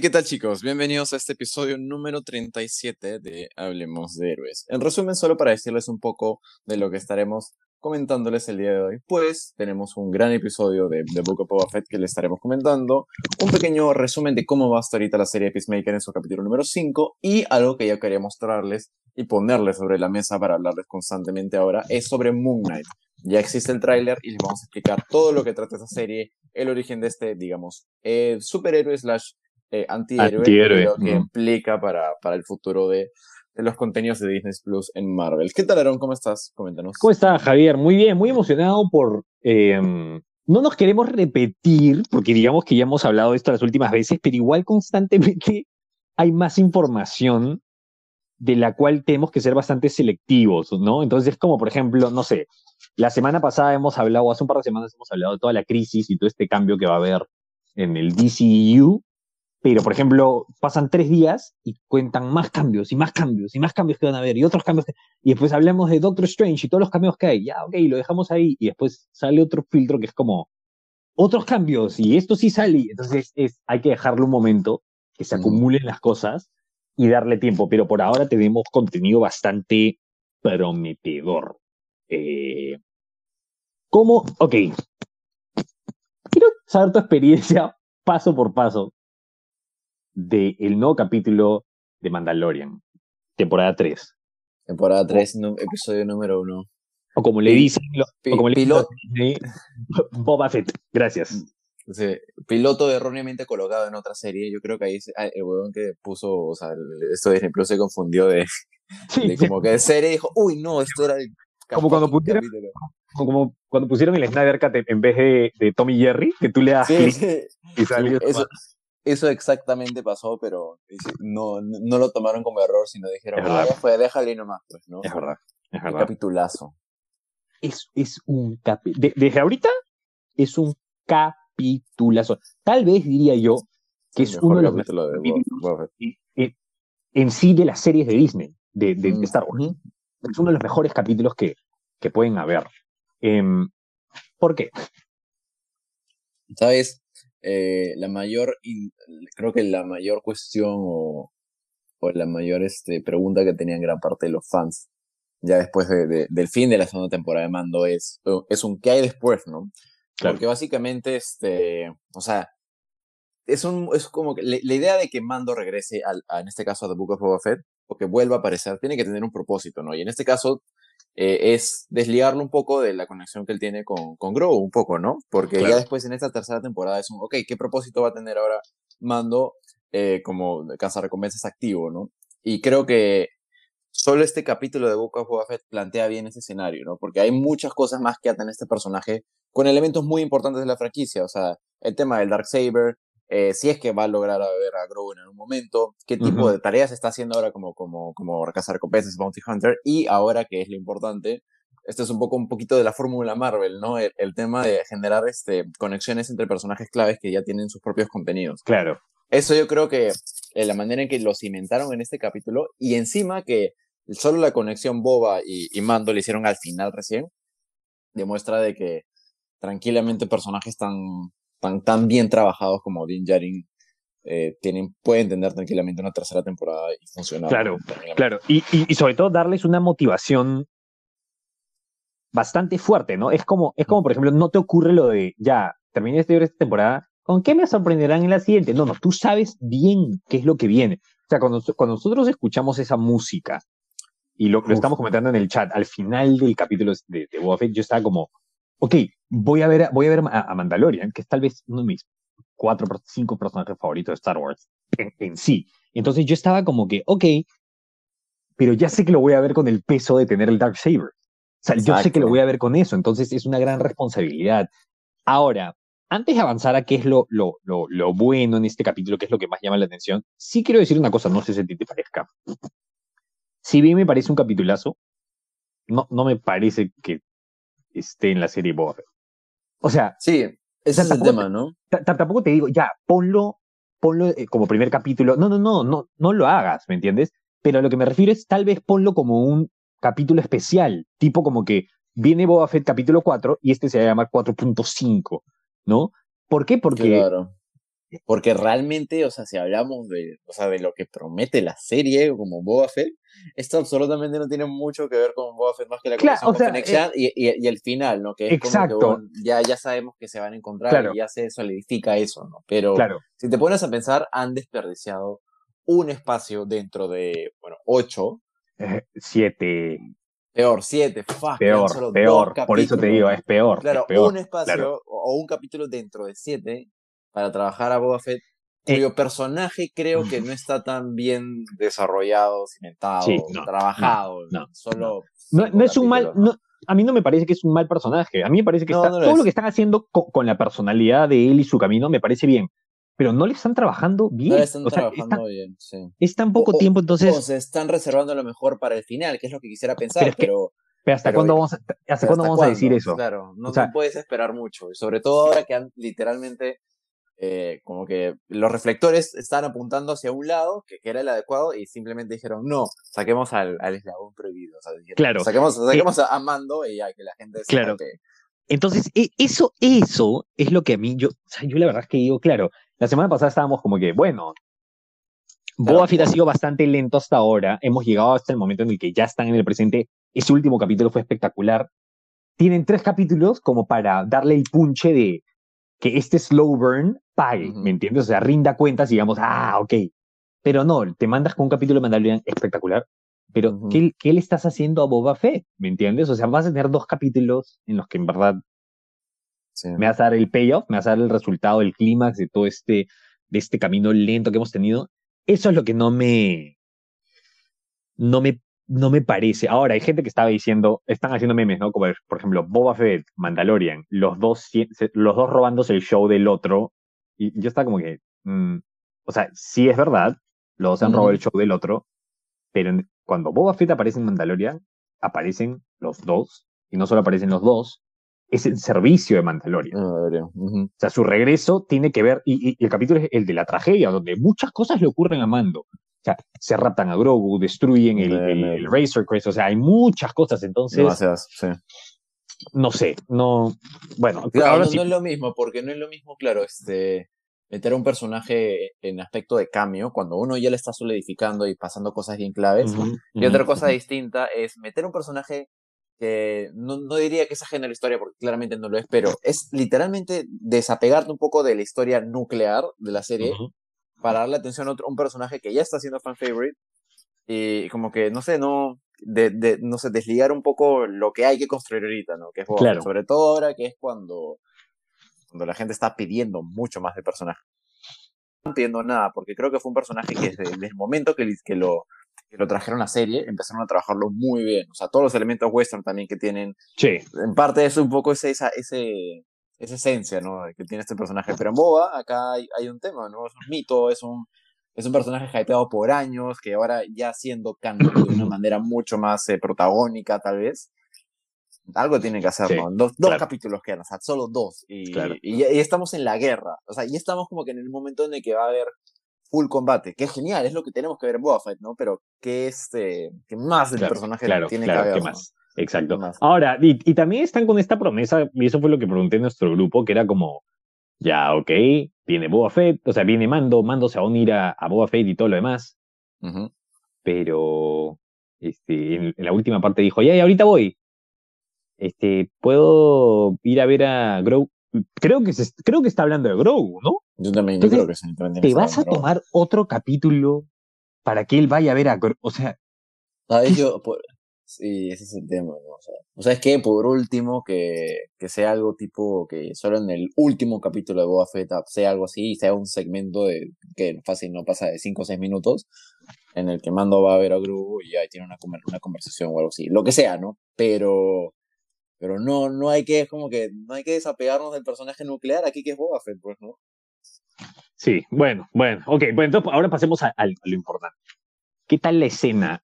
¿qué tal chicos? Bienvenidos a este episodio número 37 de Hablemos de Héroes. En resumen, solo para decirles un poco de lo que estaremos comentándoles el día de hoy, pues tenemos un gran episodio de The Book of Boba Fett que les estaremos comentando, un pequeño resumen de cómo va hasta ahorita la serie Peacemaker en su capítulo número 5 y algo que ya quería mostrarles y ponerles sobre la mesa para hablarles constantemente ahora es sobre Moon Knight. Ya existe el tráiler y les vamos a explicar todo lo que trata esa serie, el origen de este, digamos, eh, superhéroe slash eh, antihéroe, lo que implica para, para el futuro de, de los contenidos de Disney Plus en Marvel. ¿Qué tal, Aaron? ¿Cómo estás? Coméntanos. ¿Cómo estás, Javier? Muy bien, muy emocionado por... Em, no nos queremos repetir, porque digamos que ya hemos hablado de esto las últimas veces, pero igual constantemente hay más información de la cual tenemos que ser bastante selectivos, ¿no? Entonces, como por ejemplo, no sé, la semana pasada hemos hablado, hace un par de semanas hemos hablado de toda la crisis y todo este cambio que va a haber en el DCU, pero, por ejemplo, pasan tres días y cuentan más cambios y más cambios y más cambios que van a haber y otros cambios. y después hablamos de Doctor Strange y todos los cambios que hay. Ya, ok, lo dejamos ahí. Y después sale otro filtro que es como otros cambios y esto sí sale. Entonces es, hay que dejarlo un momento, que se acumulen las cosas y darle tiempo. Pero por ahora tenemos contenido bastante prometedor. Eh, ¿Cómo? Ok. Quiero saber tu experiencia paso por paso del nuevo capítulo de Mandalorian, temporada 3. Temporada 3, episodio número 1. O como le dicen, como le piloto, Boba Fett, gracias. piloto erróneamente colocado en otra serie. Yo creo que ahí el huevón que puso, o sea, esto de ejemplo se confundió de, como que de serie dijo, uy, no, esto era el como cuando pusieron, como cuando pusieron el Snyder Cut en vez de, de Tommy Jerry, que tú le das y salió. Eso, eso exactamente pasó, pero no, no lo tomaron como error, sino dijeron, ah, ya fue, déjale nomás, pues, ¿no? Es verdad, es verdad. Un capitulazo. Es, es un capitulazo. desde ahorita es un capitulazo. Tal vez diría yo que es uno de los mejores en, sí de las series de Disney, de, de, Star Wars. Es uno de los mejores capítulos que, que pueden haber. Em, ¿Por qué? ¿Sabes? Eh, la mayor, creo que la mayor cuestión o, o, la mayor este, pregunta que tenían gran parte de los fans ya después de, del fin de la segunda temporada de Mando es, es un qué hay después, ¿no? Porque básicamente, este, o sea, es, un, es como que la, idea de que Mando regrese al, a, en este caso a The Book of Boba Fett, o que vuelva a aparecer, tiene que tener un propósito, ¿no? Y en este caso, eh, es desligarlo un poco de la conexión que él tiene con, con Grow, un poco, ¿no? Porque ya después en esta tercera temporada es un, ok, ¿qué propósito va a tener ahora Mando eh, como recompensas activo, ¿no? Y creo que solo este capítulo de Book of Boba Fett plantea bien ese escenario, ¿no? Porque hay muchas cosas más que atan a este personaje con elementos muy importantes de la franquicia, o sea, el tema del Dark Saber, eh, si es que va a lograr a ver a Grogu en un momento, qué tipo de tareas está haciendo ahora como, como, como cazar recompensas Bounty Hunter, y ahora que es lo importante, este es un poco un poquito de la fórmula Marvel, ¿no? El, tema de generar este, conexiones entre personajes claves que ya tienen sus propios contenidos. Claro. Eso yo creo que eh, la manera en que lo cimentaron en este capítulo, y encima que solo la conexión Boba y, y Mando le hicieron al final recién, demuestra de que tranquilamente personajes tan tan, bien trabajados como Din Djarin eh, tienen, pueden tener tranquilamente una tercera temporada y funcionar. Claro, claro. Y, y, sobre todo darles una motivación bastante fuerte, ¿no? Es como, es como, por ejemplo, no te ocurre lo de, ya, terminé esta temporada, ¿con qué me sorprenderán en la siguiente? No, no, tú sabes bien qué es lo que viene. O sea, cuando, cuando nosotros escuchamos esa música, y lo, lo estamos comentando en el chat, al final del capítulo de, de Boba Fett, yo estaba como, ok, voy a ver, voy a, ver a, Mandalorian, que es tal vez uno de mis cuatro, cinco personajes favoritos de Star Wars en, sí. Entonces yo estaba como que, ok, pero ya sé que lo voy a ver con el peso de tener el Dark Saber. O sea, yo sé que lo voy a ver con eso, entonces es una gran responsabilidad. Ahora, antes de avanzar a qué es lo, lo, lo, lo, bueno en este capítulo, qué es lo que más llama la atención, sí quiero decir una cosa, no sé si a ti te parezca. Si bien me parece un capitulazo, no, no me parece que esté en la serie Boba O sea, sí, ese es el tema, ¿no? Tampoco te digo, ya, ponlo, ponlo eh, como primer capítulo. No, no, no, no, no lo hagas, ¿me entiendes? Pero a lo que me refiero es tal vez ponlo como un capítulo especial, tipo como que viene Boba Fett capítulo 4 y este se va a llamar 4.5, ¿no? ¿Por qué? Porque Porque realmente, o sea, si hablamos de, o sea, de lo que promete la serie como Boba Fett, esto absolutamente no tiene mucho que ver con Boba Fett más que la conexión con Fennec Shand y, y, el final, ¿no? Que es exacto. como que ya, ya sabemos que se van a encontrar y ya se solidifica eso, ¿no? Pero claro. si te pones a pensar, han desperdiciado un espacio dentro de, bueno, ocho. Eh, siete. Peor, siete, fuck, peor, peor. Por eso te digo, es peor. Claro, peor, un espacio o un capítulo dentro de siete para trabajar a Boba Fett, eh, cuyo personaje creo que no está tan bien desarrollado, cimentado, trabajado. No, solo. No, es un mal. a mí no me parece que es un mal personaje. A mí me parece que está, todo lo que están haciendo con, la personalidad de él y su camino me parece bien. Pero no le están trabajando bien. No le están trabajando bien, sí. Es tan poco tiempo, entonces. O se están reservando lo mejor para el final, que es lo que quisiera pensar, pero. pero, ¿hasta cuándo vamos, a, hasta cuándo vamos a decir eso? Claro, no, puedes esperar mucho. Y sobre todo ahora que han literalmente eh, como que los reflectores estaban apuntando hacia un lado, que, era el adecuado, y simplemente dijeron, no, saquemos al, al eslabón prohibido. claro. Saquemos, saquemos a, Mando y ya que la gente Claro. Entonces, e, eso, eso es lo que a mí, yo, o sea, yo la verdad es que digo, claro, la semana pasada estábamos como que, bueno, Boa Fett ha sido bastante lento hasta ahora, hemos llegado hasta el momento en el que ya están en el presente, ese último capítulo fue espectacular, tienen tres capítulos como para darle el punche de, que este slow burn pague, ¿me entiendes? O sea, rinda cuentas y digamos, ah, ok. Pero no, te mandas con un capítulo de Mandalorian espectacular, pero ¿qué, ¿qué, le estás haciendo a Boba Fett? ¿Me entiendes? O sea, vas a tener dos capítulos en los que en verdad me vas a dar el payoff, me vas a dar el resultado, el clímax de todo este, de este camino lento que hemos tenido. Eso es lo que no me, no me no me parece. Ahora, hay gente que estaba diciendo, están haciendo memes, ¿no? Como, por ejemplo, Boba Fett, Mandalorian, los dos, los dos robándose el show del otro. Y yo estaba como que, mm, o sea, sí es verdad, los dos han robado el show del otro, pero cuando Boba Fett aparece en Mandalorian, aparecen los dos, y no solo aparecen los dos, es el servicio de Mandalorian. Ah, o sea, su regreso tiene que ver, y, y, el capítulo es el de la tragedia, donde muchas cosas le ocurren a Mando. O sea, se raptan a Grogu, destruyen el, el, Razor Crest, o sea, hay muchas cosas, entonces... Demasiadas, sí. No sé, no... Bueno, claro, no, es lo mismo, porque no es lo mismo, claro, este meter a un personaje en aspecto de cambio, cuando uno ya le está solidificando y pasando cosas bien claves. y otra cosa distinta es meter un personaje que no, no, diría que es ajeno a la historia, porque claramente no lo es, pero es literalmente desapegarte un poco de la historia nuclear de la serie para darle atención a otro, un personaje que ya está siendo fan favorite y como que, no sé, no, de, de, no sé, desligar un poco lo que hay que construir ahorita, ¿no? Que es claro. sobre todo ahora que es cuando, cuando la gente está pidiendo mucho más de personaje. No entiendo nada, porque creo que fue un personaje que desde, el momento que, que, lo, que lo trajeron a serie, empezaron a trabajarlo muy bien. O sea, todos los elementos western también que tienen. Sí. En parte es un poco ese, esa, ese, esa esencia, ¿no? Que tiene este personaje. Pero en Boba, acá hay, hay un tema, ¿no? Es un mito, es un, es un personaje hypeado por años, que ahora ya siendo canon de una manera mucho más eh, protagónica, tal vez. Algo tiene que hacer, ¿no? Dos, dos capítulos quedan, o sea, solo dos. Y, y, estamos en la guerra. O sea, y estamos como que en el momento en el que va a haber full combate, que es genial, es lo que tenemos que ver en Boba Fett, ¿no? Pero que este, que más del personaje tiene que haber. más? Exacto. Ahora, y, también están con esta promesa, y eso fue lo que pregunté en nuestro grupo, que era como, ya, ok, viene Boba Fett, o sea, viene Mando, Mando se va a unir a, Boba Fett y todo lo demás. Pero, este, en, la última parte dijo, ya, ya, ahorita voy. Este, puedo ir a ver a Grogu. Creo que, se, creo que está hablando de Grogu, ¿no? Yo también creo que sí. ¿Te vas a tomar otro capítulo para que él vaya a ver a Grogu? O sea, yo, Sí, ese es el tema. O sea, es que por último, que, que sea algo tipo que solo en el último capítulo de Boba Fett sea algo así sea un segmento de que fácil no pasa de 5 o 6 minutos en el que Mando va a ver a Grogu y ahí tiene una, una conversación o algo así, lo que sea, ¿no? Pero pero no no hay que como que no hay que desapegarnos del personaje nuclear aquí que es Boba Fett, pues, ¿no? Sí, bueno, bueno, ok, bueno, entonces ahora pasemos a lo importante. ¿Qué tal la escena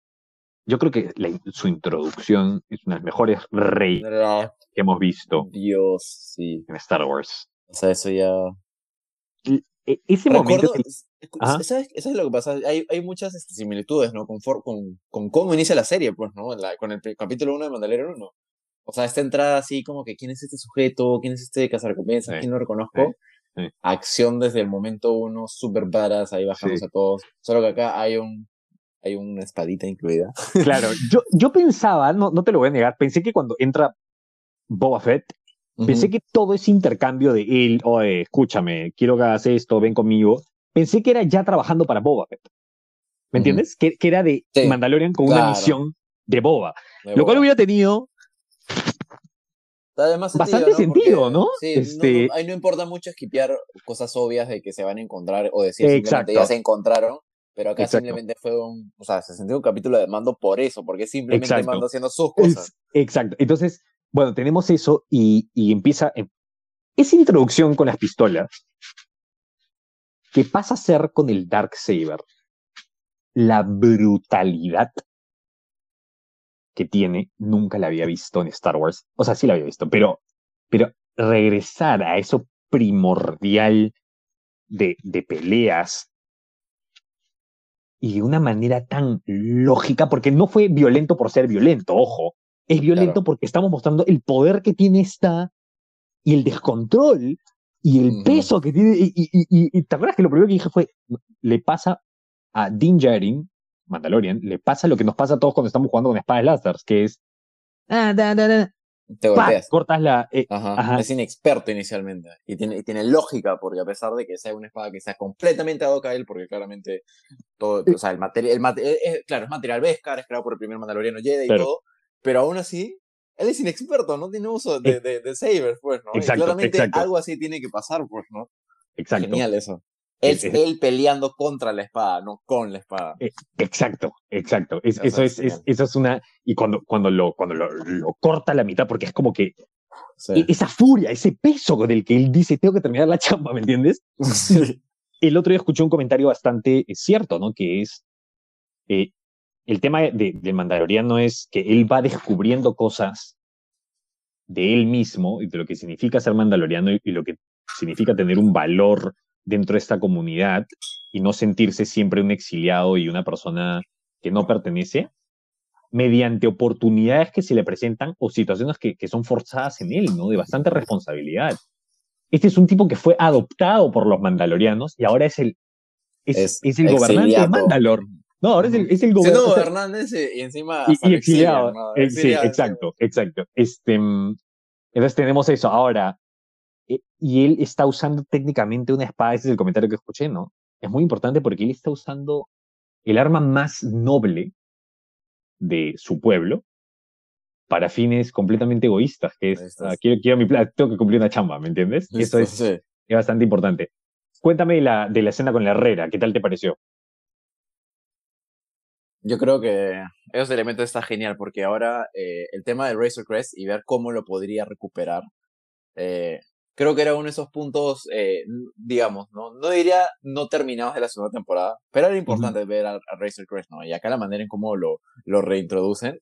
yo creo que su introducción es una de las mejores reyes que hemos visto. Dios, sí. En Star Wars. O sea, eso ya. E, ese momento. ¿sabes, es lo que pasa? Hay, hay muchas este, similitudes, ¿no? Con, con, con, cómo inicia la serie, pues, ¿no? con el capítulo 1 de Mandalorian 1. O sea, esta entrada así como que quién es este sujeto, quién es este cazarrecompensas, quién lo reconozco. acción desde el momento uno, super badass, ahí bajamos a todos. Solo que acá hay un hay una espadita incluida. Claro, yo, yo pensaba, no, no te lo voy a negar, pensé que cuando entra Boba Fett, pensé que todo ese intercambio de él, oye, escúchame, quiero que hagas esto, ven conmigo, pensé que era ya trabajando para Boba Fett. ¿Me entiendes? Que, que, era de Mandalorian con una misión de Boba. Lo cual hubiera tenido bastante sentido, ¿no? Sí, este... ahí no importa mucho esquipear cosas obvias de que se van a encontrar o decir simplemente ya se encontraron, pero acá simplemente fue un, o sea, se sintió un capítulo de mando por eso, porque simplemente Mando haciendo sus cosas. exacto. Entonces, bueno, tenemos eso y, y empieza em, esa introducción con las pistolas que pasa a ser con el Dark Saber la brutalidad que tiene, nunca la había visto en Star Wars. O sea, sí la había visto, pero, pero regresar a eso primordial de, de peleas y de una manera tan lógica, porque no fue violento por ser violento, ojo, es violento porque estamos mostrando el poder que tiene esta y el descontrol y el peso que tiene. Y, y, y, te acuerdas que lo primero que dije fue: le pasa a Din Djarin Mandalorian, le pasa lo que nos pasa a todos cuando estamos jugando con espadas láser, que es. Ah, Te golpeas. cortas la. Eh, es inexperto inicialmente. Y tiene, tiene lógica, porque a pesar de que sea una espada que sea completamente ad hoc a él, porque claramente todo. O sea, el material. El eh, eh, claro, es material Beskar, es creado por el primer Mandaloriano Jedi y todo. Pero aún así, él es inexperto, no tiene uso de, de, de sabers, pues, ¿no? Exacto, y claramente algo así tiene que pasar, pues, ¿no? Exacto. Genial eso. Es él peleando contra la espada, no con la espada. Eh, exacto, exacto. eso, es, eso es una. Y cuando, cuando, lo, cuando lo, corta a la mitad, porque es como que. E, esa furia, ese peso con el que él dice, tengo que terminar la chamba, ¿me entiendes? El otro día escuché un comentario bastante eh, cierto, ¿no? Que es. Eh, el tema de, de Mandaloriano es que él va descubriendo cosas de él mismo y de lo que significa ser mandaloriano y lo que significa tener un valor dentro de esta comunidad y no sentirse siempre un exiliado y una persona que no pertenece, mediante oportunidades que se le presentan o situaciones que, que son forzadas en él, ¿no? De bastante responsabilidad. Este es un tipo que fue adoptado por los mandalorianos y ahora es el, es, es, el gobernante de Mandalor. No, ahora es el, es el gobernante. y encima. Y, exiliado. Eh, sí, exacto, exacto. Este, mm, entonces tenemos eso. Ahora, y él está usando técnicamente una espada, ese es el comentario que escuché, ¿no? Es muy importante porque él está usando el arma más noble de su pueblo para fines completamente egoístas, que es, ah, quiero, quiero mi tengo que cumplir una chamba, ¿me entiendes? Y eso es, es, bastante importante. Cuéntame de la, de la escena con la herrera, ¿qué tal te pareció? Yo creo que esos elementos está genial porque ahora eh, el tema del Razor Crest y ver cómo lo podría recuperar eh, creo que era uno de esos puntos, eh, digamos, ¿no? no diría no terminados de la segunda temporada, pero era importante ver a, Razor Crest, ¿no? Y acá la manera en cómo lo, lo reintroducen,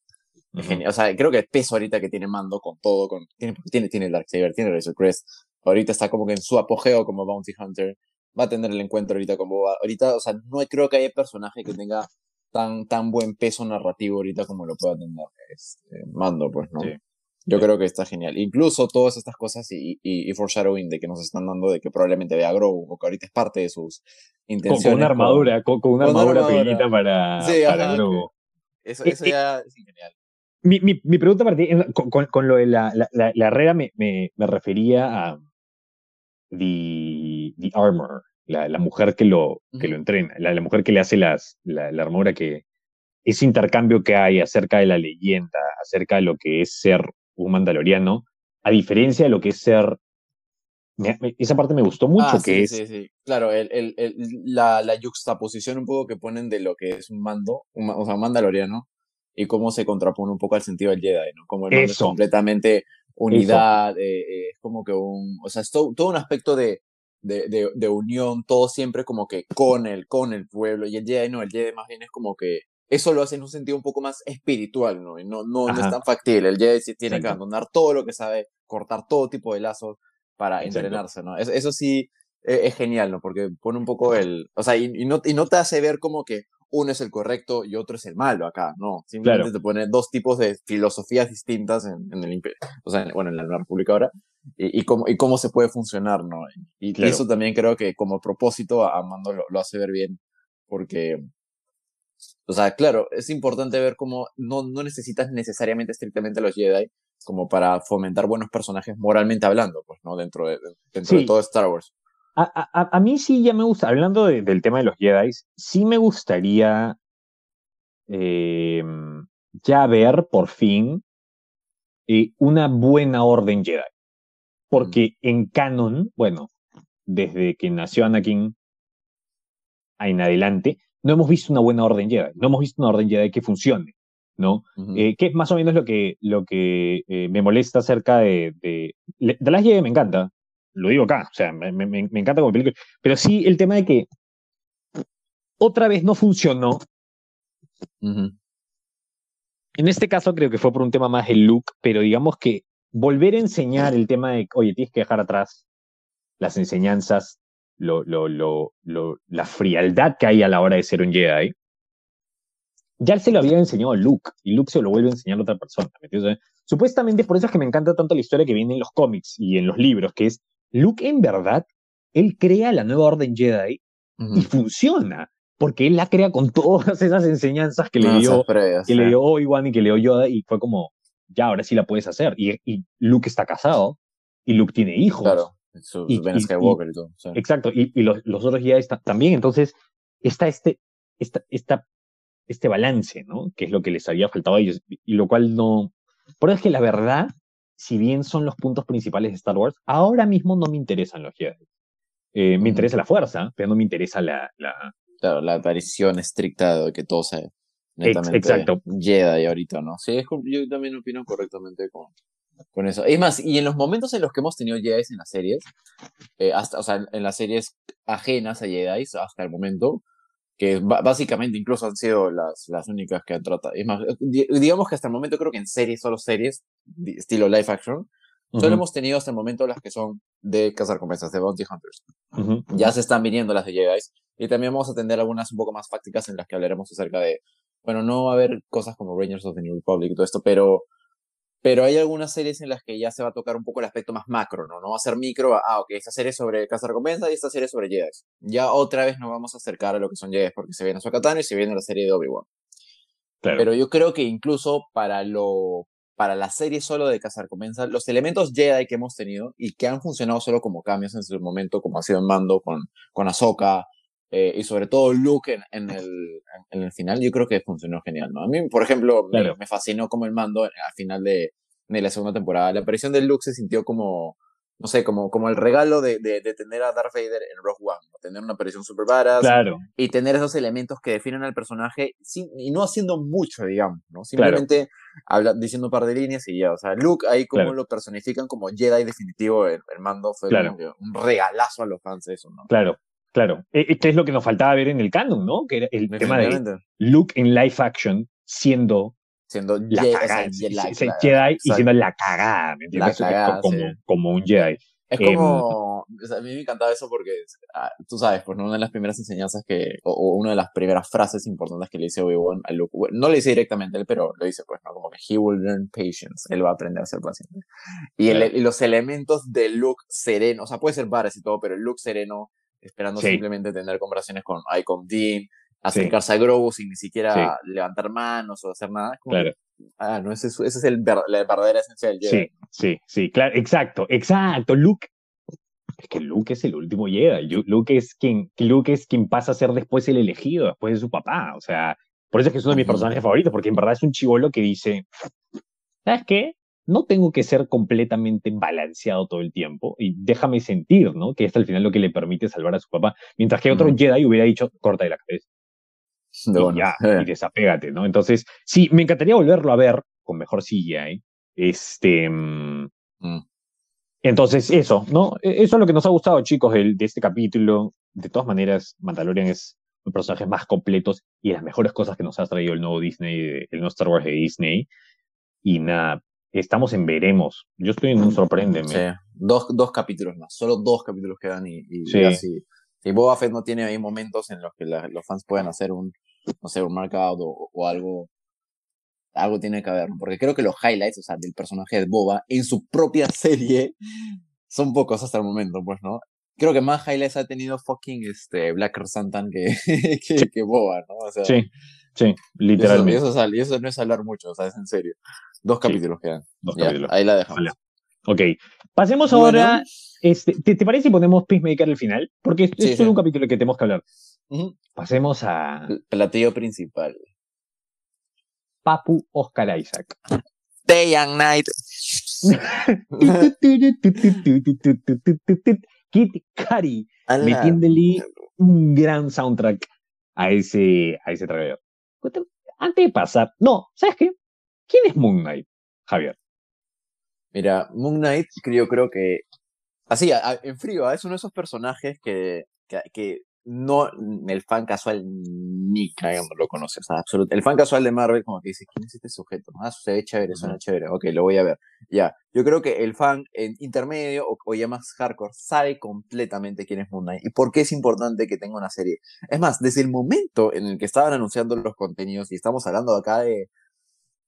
genial. O sea, creo que el peso ahorita que tiene Mando con todo, con, tiene, tiene, tiene Darksaber, tiene Razor Crest, ahorita está como que en su apogeo como Bounty Hunter, va a tener el encuentro ahorita como ahorita, o sea, no creo que haya personaje que tenga tan, tan buen peso narrativo ahorita como lo pueda tener este, Mando, pues, ¿no? Yo creo que está genial. Incluso todas estas cosas y, y, y, foreshadowing de que nos están dando de que probablemente vea Grogu o que ahorita es parte de sus intenciones. Con, una armadura, con, una armadura, pequeñita para, para Grogu. Eso, eso eh, eh, ya es genial. Mi, mi, mi pregunta con, con, con, lo de la, la, la, herrera me, me, me, refería a the, the armor, la, la mujer que lo, que lo entrena, la, la mujer que le hace las, la, la armadura que ese intercambio que hay acerca de la leyenda, acerca de lo que es ser un mandaloriano, a diferencia de lo que es ser... esa parte me gustó mucho, ah, que es... Sí, sí, claro, el, el, el, la, la juxtaposición un poco que ponen de lo que es un mando, o sea, un mandaloriano, y cómo se contrapone un poco al sentido del Jedi, ¿no? Como el mando es completamente unidad, eh, eh, es como que un... O sea, es todo, todo un aspecto de, de, de, de, unión, todo siempre como que con el, con el pueblo, y el Jedi no, el Jedi más bien es como que eso lo hace en un sentido un poco más espiritual, ¿no? Y no, no, es tan factible. El Jedi sí tiene que abandonar todo lo que sabe, cortar todo tipo de lazos para entrenarse, ¿no? Eso, eso sí e, es, genial, ¿no? Porque pone un poco el... O sea, y, no, y no te hace ver como que uno es el correcto y otro es el malo acá, ¿no? Simplemente te pone dos tipos de filosofías distintas en, en el Imperio, o sea, bueno, en la República ahora. y, cómo, y cómo se puede funcionar, ¿no? Y, eso también creo que como propósito a Mando lo, hace ver bien, porque, o sea, claro, es importante ver cómo no, no necesitas necesariamente estrictamente los Jedi como para fomentar buenos personajes moralmente hablando, pues, ¿no? Dentro de, dentro de todo Star Wars. A, a, a, mí sí ya me gusta, hablando del tema de los Jedi, sí me gustaría eh, ya ver por fin eh, una buena orden Jedi. Porque en canon, bueno, desde que nació Anakin en adelante, no hemos visto una buena orden Jedi, no hemos visto una orden Jedi que funcione, ¿no? Eh, que es más o menos lo que, lo que eh, me molesta acerca de, de, de, las Jedi me encanta, lo digo acá, o sea, me, me, me encanta como película, pero sí el tema de que otra vez no funcionó. En este caso creo que fue por un tema más el look, pero digamos que volver a enseñar el tema de, oye, tienes que dejar atrás las enseñanzas, lo, lo, lo, la frialdad que hay a la hora de ser un Jedi, ya se lo había enseñado a Luke, y Luke se lo vuelve a enseñar a otra persona. Supuestamente por eso es que me encanta tanto la historia que viene en los cómics y en los libros, que es Luke en verdad, él crea la nueva orden Jedi y funciona, porque él la crea con todas esas enseñanzas que le dio, que le dio Obi-Wan y que le dio Yoda, y fue como, ya, ahora sí la puedes hacer. Y, y Luke está casado, y Luke tiene hijos. Claro, su, y, Skywalker y, todo. Exacto, y, los, los, otros ya están también. Entonces, está este, esta, esta, este balance, ¿no? Que es lo que les había faltado a ellos, y lo cual no... Por eso es que la verdad, si bien son los puntos principales de Star Wars, ahora mismo no me interesan los Jedi. Eh, me interesa la fuerza, pero no me interesa la... la... Claro, la aparición estricta de que todo sea netamente Exacto. Jedi ahorita, ¿no? Sí, yo también opino correctamente con, con eso. Es más, y en los momentos en los que hemos tenido Jedi en las series, eh, hasta, o sea, en, las series ajenas a Jedi hasta el momento, que básicamente incluso han sido las, las únicas que han tratado. Es más, digamos que hasta el momento creo que en series, solo series, estilo live action, solo hemos tenido hasta el momento las que son de cazar compensas, de Bounty Hunters. Ya se están viniendo las de Jedi, y también vamos a tener algunas un poco más fácticas en las que hablaremos acerca de bueno, no va a haber cosas como Rangers of the New Republic y todo esto, pero, pero hay algunas series en las que ya se va a tocar un poco el aspecto más macro, ¿no? No va a ser micro, ah, ok, esta serie es sobre Casa Recompensa y esta serie es sobre Jedi. Ya otra vez nos vamos a acercar a lo que son Jedi porque se viene Sokatano y se viene la serie de Obi-Wan. Pero yo creo que incluso para lo para la serie solo de Casa Recompensa, los elementos Jedi que hemos tenido y que han funcionado solo como cambios en su momento, como ha sido en Mando con, con Ahsoka, eh, y sobre todo Luke en, en, el, en el final, yo creo que funcionó genial, ¿no? A mí, por ejemplo, me, fascinó como el mando al final de, de, la segunda temporada. La aparición de Luke se sintió como, no sé, como, como el regalo de, de, de tener a Darth Vader en Rogue One, tener una aparición super varas claro. y tener esos elementos que definen al personaje sin, y no haciendo mucho, digamos, ¿no? Simplemente habla, diciendo un par de líneas y ya, o sea, Luke ahí como lo personifican como Jedi definitivo, el, el mando fue un regalazo a los fans eso, ¿no? Claro, Claro, este es lo que nos faltaba ver en el canon, ¿no? Que era el tema de Luke en live action siendo siendo la cagada, Jedi, y siendo la cagada, ¿me entiendes? como, como un Jedi. Es como, em, a mí me encantaba eso porque, ah, tú sabes, pues una de las primeras enseñanzas que, o, una de las primeras frases importantes que le dice Obi-Wan a Luke, no le dice directamente él, pero lo dice, pues, ¿no? Como que he will learn patience, él va a aprender a ser paciente. Y, y los elementos de Luke sereno, o sea, puede ser bares y todo, pero el Luke sereno esperando simplemente tener conversaciones con Icon Dean, acercarse a Grogu sin ni siquiera levantar manos o hacer nada. claro. ah, no, ese, ese es el, la verdadera esencia del Jedi. Sí, sí, sí, claro, exacto, exacto. Luke, es que Luke es el último Jedi. Luke es quien, Luke es quien pasa a ser después el elegido, después de su papá. O sea, por eso es que es uno de mis personajes favoritos, porque en verdad es un chivolo que dice, ¿sabes qué? No tengo que ser completamente balanceado todo el tiempo y déjame sentir, ¿no? Que es al final lo que le permite salvar a su papá. Mientras que otro Jedi hubiera dicho, corta de la cabeza. y ya, y desapégate, ¿no? Entonces, sí, me encantaría volverlo a ver con mejor CGI. Este. Mm, mm. Entonces, eso, ¿no? E-, eso es lo que nos ha gustado, chicos, de, de este capítulo. De todas maneras, Mandalorian es un personaje más completos y las mejores cosas que nos ha traído el nuevo Disney, el nuevo Star Wars de Disney. Y nada, estamos en veremos. Yo estoy en un sorpréndeme. Sí. Dos, dos capítulos más, solo dos capítulos quedan y, y sí. así. Si Boba Fett no tiene ahí momentos en los que los fans puedan hacer un, no sé, un markout o, o algo, algo tiene que haber, porque creo que los highlights, o sea, del personaje de Boba en su propia serie son pocos hasta el momento, pues, ¿no? Creo que más highlights ha tenido fucking este, Black Santan que, que, Boba, ¿no? O sea, sí, sí, literalmente. Y eso, no es hablar mucho, o sea, es en serio. Dos capítulos quedan. Dos capítulos. Ahí la dejamos. Ok, pasemos ahora. Este, ¿te, parece si ponemos Peacemaker al final? Porque es, es solo un capítulo que tenemos que hablar. Pasemos a. platillo principal. Papu Oscar Isaac. Day and Night. Kit Cudi metiéndole un gran soundtrack a ese, a ese trailer. Antes de pasar, no, ¿sabes qué? ¿Quién es Moon Knight, Javier? Mira, Moon Knight, yo creo que, así, en frío, es uno de esos personajes que, que no el fan casual ni no lo conoce. O sea, El fan casual de Marvel como que dice, ¿quién es este sujeto? Ah, se ve chévere, suena chévere. Ok, lo voy a ver. Ya. Yo creo que el fan en intermedio o, ya más hardcore sabe completamente quién es Moon Knight y por qué es importante que tenga una serie. Es más, desde el momento en el que estaban anunciando los contenidos y estamos hablando acá de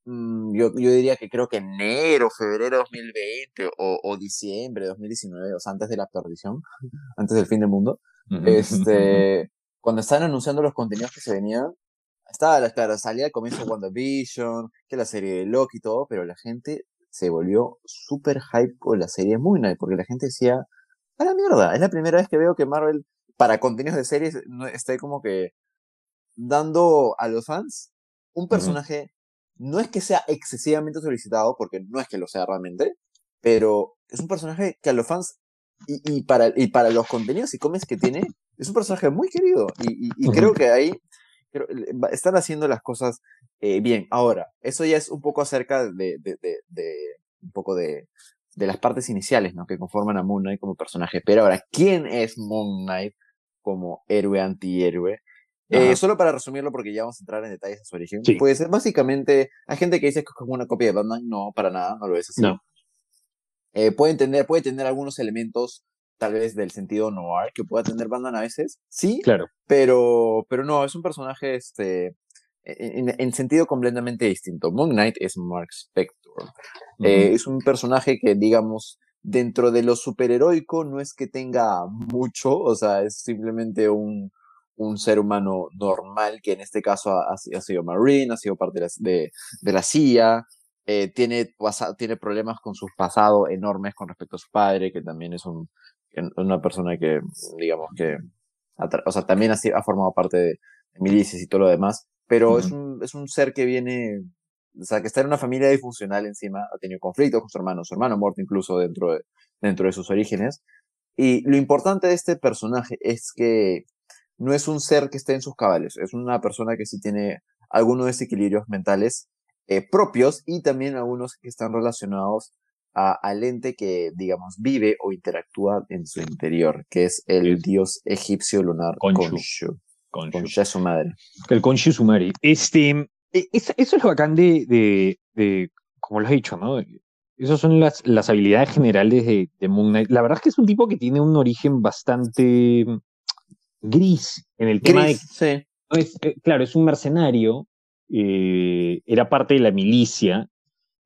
yo, yo, diría que creo que enero, febrero de 2020 o, o diciembre de 2019, o sea, antes de la perdición, antes del fin del mundo, este, cuando estaban anunciando los contenidos que se venían, estaba, claro, salía al comienzo de WandaVision, que la serie de Loki y todo, pero la gente se volvió súper hype con la serie Moon Knight, porque la gente decía, a la mierda, es la primera vez que veo que Marvel, para contenidos de series, está como que dando a los fans un personaje, no es que sea excesivamente solicitado, porque no es que lo sea realmente, pero es un personaje que a los fans y, para, y para los contenidos y cómics que tiene, es un personaje muy querido. Y, creo que ahí están haciendo las cosas eh, bien. Ahora, eso ya es un poco acerca de, de, de, un poco de, de las partes iniciales, ¿no? Que conforman a Moon Knight como personaje. Pero ahora, ¿quién es Moon Knight como héroe antihéroe? Eh, solo para resumirlo, porque ya vamos a entrar en detalles de su origen. Pues básicamente, hay gente que dice que es como una copia de Batman. No, para nada, no lo es así. No. Eh, puede, tener, puede tener algunos elementos tal vez del sentido noir que pueda tener Batman a veces, sí, claro. pero, pero no, es un personaje este, en, sentido completamente distinto. Moon Knight es Mark Spector. Eh, es un personaje que, digamos, dentro de lo superheroico no es que tenga mucho, o sea, es simplemente un, un ser humano normal que en este caso ha, ha sido Marine, ha sido parte de de, de la CIA, eh, tiene, tiene problemas con su pasado enormes con respecto a su padre, que también es un, una persona que, digamos que, o sea, también ha, ha formado parte de, milicias y todo lo demás, pero es, un, es un ser que viene, o sea, que está en una familia disfuncional encima, ha tenido conflictos con su hermano, su hermano muerto incluso dentro de, dentro de sus orígenes. Y lo importante de este personaje es que no es un ser que esté en sus cabales, es una persona que sí tiene algunos desequilibrios mentales eh, propios y también algunos que están relacionados a, al ente que, digamos, vive o interactúa en su interior, que es el dios egipcio lunar Khonshu. Khonshu. es su madre. El Khonshu Sumari. Este, e, eso es lo bacán de, de, de, como lo has dicho, ¿no? Esas son las, las habilidades generales de, de, Moon Knight. La verdad es que es un tipo que tiene un origen bastante gris en el tema de... Sí. Eh, claro, es un mercenario eh, era parte de la milicia,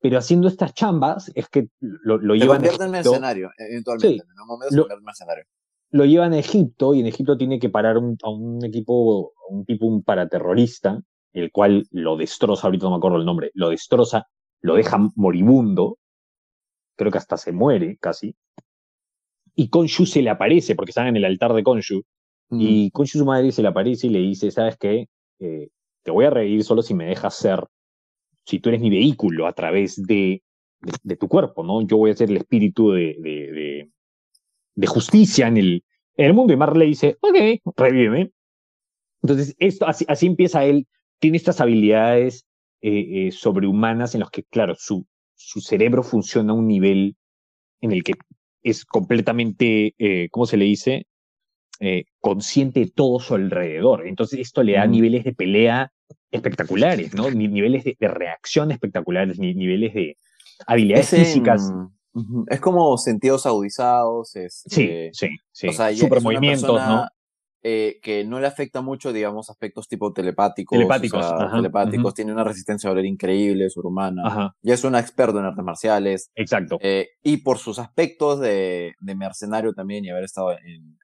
pero haciendo estas chambas es que lo, lo llevan a en mercenario, eventualmente, en un momento lo, mercenario. Lo llevan a Egipto y en Egipto tiene que parar a un equipo, un tipo, un paraterrorista, el cual lo destroza, ahorita no me acuerdo el nombre, lo destroza, lo deja moribundo, creo que hasta se muere casi, y Konshu se le aparece, porque están en el altar de Konshu, y Konshu su madre se le aparece y le dice, ¿sabes qué? Eh, te voy a reír solo si me dejas ser, si tú eres mi vehículo a través de, de, tu cuerpo, ¿no? Yo voy a ser el espíritu de, de, de justicia en el, en el mundo. Y Marley dice, ok, revíveme. Entonces, esto, así, así empieza él, tiene estas habilidades eh, eh, sobrehumanas en las que, claro, su, su cerebro funciona a un nivel en el que es completamente, ¿cómo se le dice? Eh, consciente de todo su alrededor. Entonces esto le da niveles de pelea espectaculares, ¿no? niveles de, reacción espectaculares, niveles de habilidades físicas. Es como sentidos agudizados. sí, este, sí, sí. Super movimientos, ¿no? Eh, que no le afecta mucho, digamos, aspectos tipo telepáticos. Telepáticos, telepáticos, tiene una resistencia a volver increíble, sobrehumana. Ya es un experto en artes marciales. Exacto. Eh, y por sus aspectos de, de, mercenario también y haber estado en,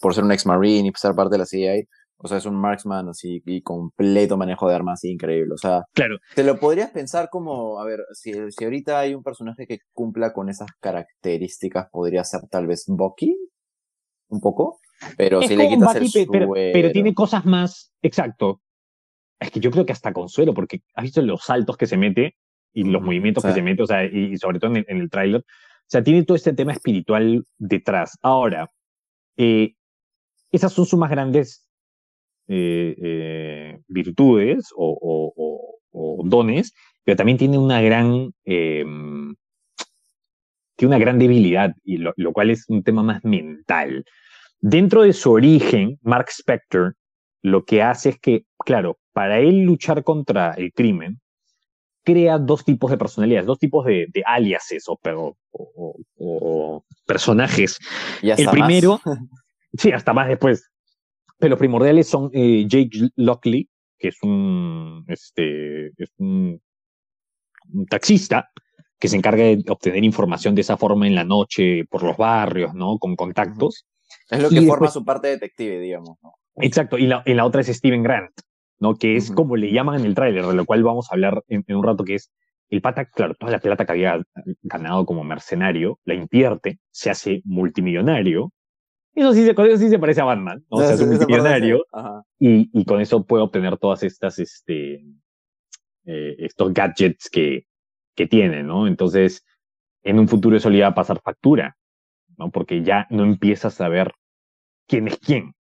por ser un ex-marine y ser parte de la CIA, o sea, es un marksman así y completo manejo de armas así increíble. O sea, claro. te lo podrías pensar como, a ver, si, si ahorita hay un personaje que cumpla con esas características, podría ser tal vez Bucky, un poco. Pero si le quitas el pero, pero, tiene cosas más, exacto. Es que yo creo que hasta consuelo, porque has visto los saltos que se mete y los movimientos que se mete, o sea, y, sobre todo en el, tráiler. O sea, tiene todo este tema espiritual detrás. Ahora, eh, esas son sus más grandes eh, eh, virtudes o, dones, pero también tiene una gran, em, tiene una gran debilidad, y lo, cual es un tema más mental. Dentro de su origen, Mark Spector lo que hace es que, claro, para él luchar contra el crimen, crea dos tipos de personalidades, dos tipos de, aliases o, o, personajes. el primero, sí, hasta más después. Pero los primordiales son eh, Jake Lockley, que es un, este, es un, taxista que se encarga de obtener información de esa forma en la noche por los barrios, ¿no? Con contactos. Es lo que forma su parte detective, digamos. ¿no? Exacto, y la, la, otra es Steven Grant, ¿no? Que es como le llaman en el tráiler, de lo cual vamos a hablar en, un rato, que es el pata, claro, toda la plata que había ganado como mercenario, la invierte, se hace multimillonario. Eso sí se, eso sí se parece a Batman, ¿no? Se hace multimillonario y, y, con eso puede obtener todas estas, este, eh, estos gadgets que, que tiene, ¿no? Entonces, en un futuro eso le iba a pasar factura, ¿no? Porque ya no empiezas a ver quién es quién,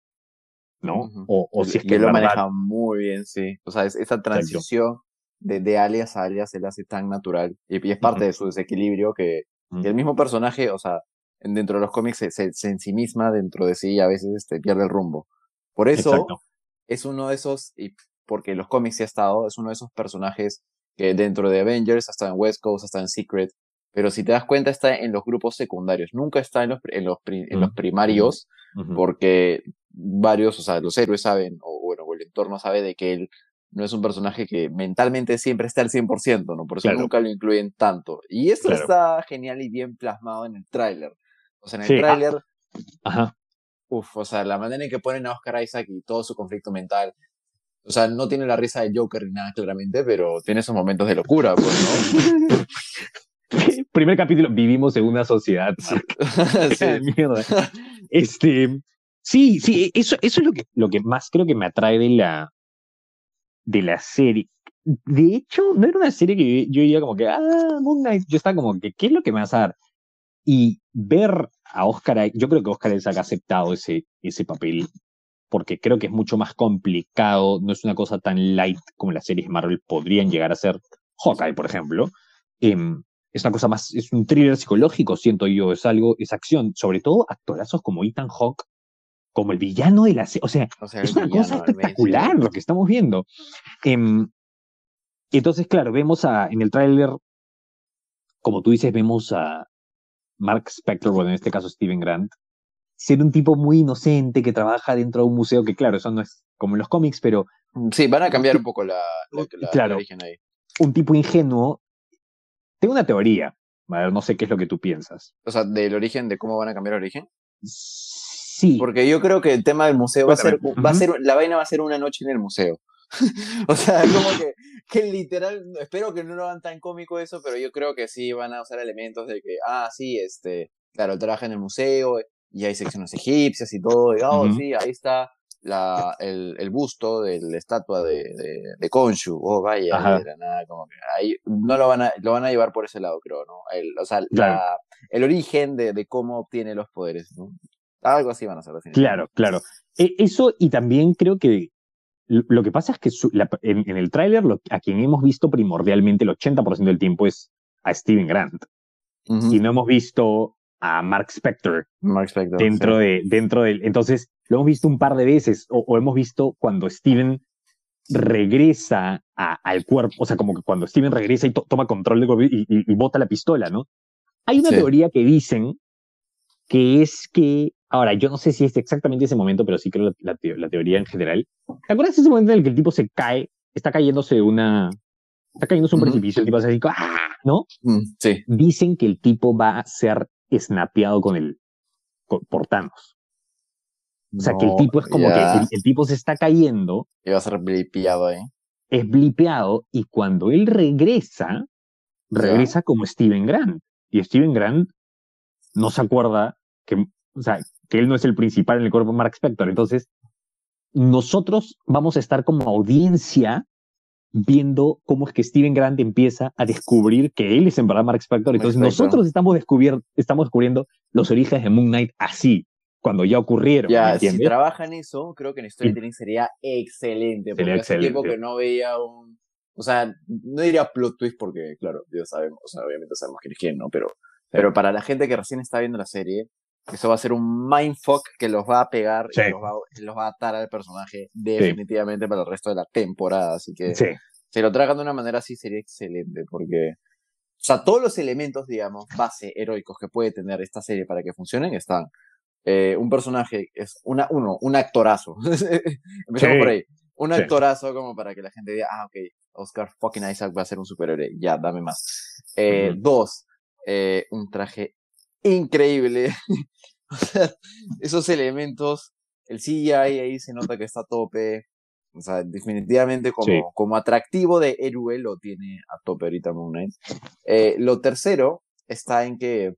¿no? o, o, si es que. Él lo maneja muy bien, sí. O sea, esa transición de, de, alias a alias se le hace tan natural. Y, es parte de su desequilibrio que, el mismo personaje, o sea, dentro de los cómics se, se, se ensimisma dentro de sí y a veces este, pierde el rumbo. Por eso es uno de esos, y porque los cómics sí ha estado, es uno de esos personajes que dentro de Avengers, hasta en West Coast, hasta en Secret, pero si te das cuenta está en los grupos secundarios, nunca está en los, en los, en los primarios, porque varios, o sea, los héroes saben, o bueno, el entorno sabe de que él no es un personaje que mentalmente siempre está al 100%, ¿no? Por eso nunca lo incluyen tanto. Y esto está genial y bien plasmado en el tráiler. O sea, en el tráiler... Ajá. Uf, o sea, la manera en que ponen a Oscar Isaac y todo su conflicto mental. O sea, no tiene la risa de Joker ni nada, claramente, pero tiene esos momentos de locura, pues, ¿no? primer capítulo, vivimos en una sociedad. sí. Mierda. Este, sí, sí, eso, eso es lo que, lo que más creo que me atrae de la, de la serie. De hecho, no era una serie que yo, iba como que, ah, Moon Knight, yo estaba como que, ¿qué es lo que me vas a dar? Y ver a Oscar, yo creo que Oscar Isaac ha aceptado ese, ese papel porque creo que es mucho más complicado, no es una cosa tan light como las series Marvel podrían llegar a ser. Hawkeye, por ejemplo. Eh, es una cosa más, es un thriller psicológico, siento yo, es algo, es acción, sobre todo actorazos como Ethan Hawke, como el villano de la serie, o sea, es una cosa espectacular lo que estamos viendo. Em, entonces, claro, vemos a, en el tráiler, como tú dices, vemos a Mark Spector, bueno, en este caso Steven Grant, ser un tipo muy inocente que trabaja dentro de un museo, que claro, eso no es como en los cómics, pero... Sí, van a cambiar un poco la, claro, origen ahí. Un tipo ingenuo tengo una teoría. A ver, no sé qué es lo que tú piensas. O sea, del origen, de cómo van a cambiar el origen. Sí. Porque yo creo que el tema del museo va a ser, va a ser, la vaina va a ser una noche en el museo. o sea, como que, que literal, espero que no lo hagan tan cómico eso, pero yo creo que sí van a usar elementos de que, ah, sí, este, claro, trabaja en el museo y hay secciones egipcias y todo, y oh, sí, ahí está la, el, el, busto de la estatua de, de, de Konshu. Oh, vaya, nada, como que ahí no lo van a, lo van a llevar por ese lado, creo, ¿no? El, o sea, la, el origen de, de, cómo obtiene los poderes, ¿no? Algo así van a ser. Claro, claro. E, eso, y también creo que lo que pasa es que en, en, el tráiler a quien hemos visto primordialmente el 80% del tiempo es a Steven Grant. Y no hemos visto a Mark Spector, Mark Spector dentro, de, dentro del... Entonces, lo hemos visto un par de veces, o, hemos visto cuando Steven regresa al cuerpo, o sea, como que cuando Steven regresa y toma control del cuerpo y, bota la pistola, ¿no? Hay una teoría que dicen que es que Ahora, yo no sé si es exactamente ese momento, pero sí creo la, la, teoría en general. ¿Te acuerdas de ese momento en el que el tipo se cae, está cayéndose una, está cayéndose un precipicio, el tipo hace así, ¡ah! ¿no? Mm, sí. Dicen que el tipo va a ser snapeado con el, por Thanos. O sea, que el tipo es como que el, tipo se está cayendo. Y va a ser blipeado ahí. Es blipeado y cuando él regresa, regresa como Steven Grant. Y Steven Grant no se acuerda que, o sea, que él no es el principal en el cuerpo de Mark Spector. Entonces, nosotros vamos a estar como audiencia viendo cómo es que Steven Grant empieza a descubrir que él es en verdad Mark Spector. Entonces, nosotros estamos, estamos descubriendo los orígenes de Moon Knight así, cuando ya ocurrieron. Ya, si trabajan eso, creo que en Storytelling sería excelente. Porque sería hace tiempo que no veía un. O sea, no diría plot twist porque, claro, ya sabemos, o sea, obviamente sabemos quién es quién, ¿no? Pero, pero para la gente que recién está viendo la serie, eso va a ser un mindfuck que los va a pegar y los va, los va, a atar al personaje definitivamente para el resto de la temporada. Así que si lo tragan de una manera así sería excelente porque. O sea, todos los elementos, digamos, base heroicos que puede tener esta serie para que funcionen están. Eh, un personaje es una, uno, un actorazo. Empezamos por ahí. Un actorazo como para que la gente diga, ah, ok, Oscar fucking Isaac va a ser un superhéroe. Ya, dame más. Eh, Dos, eh, un traje increíble. o sea, esos elementos, el CGI ahí se nota que está a tope. O sea, definitivamente como, como atractivo de héroe lo tiene a tope ahorita Moon Knight. lo tercero está en que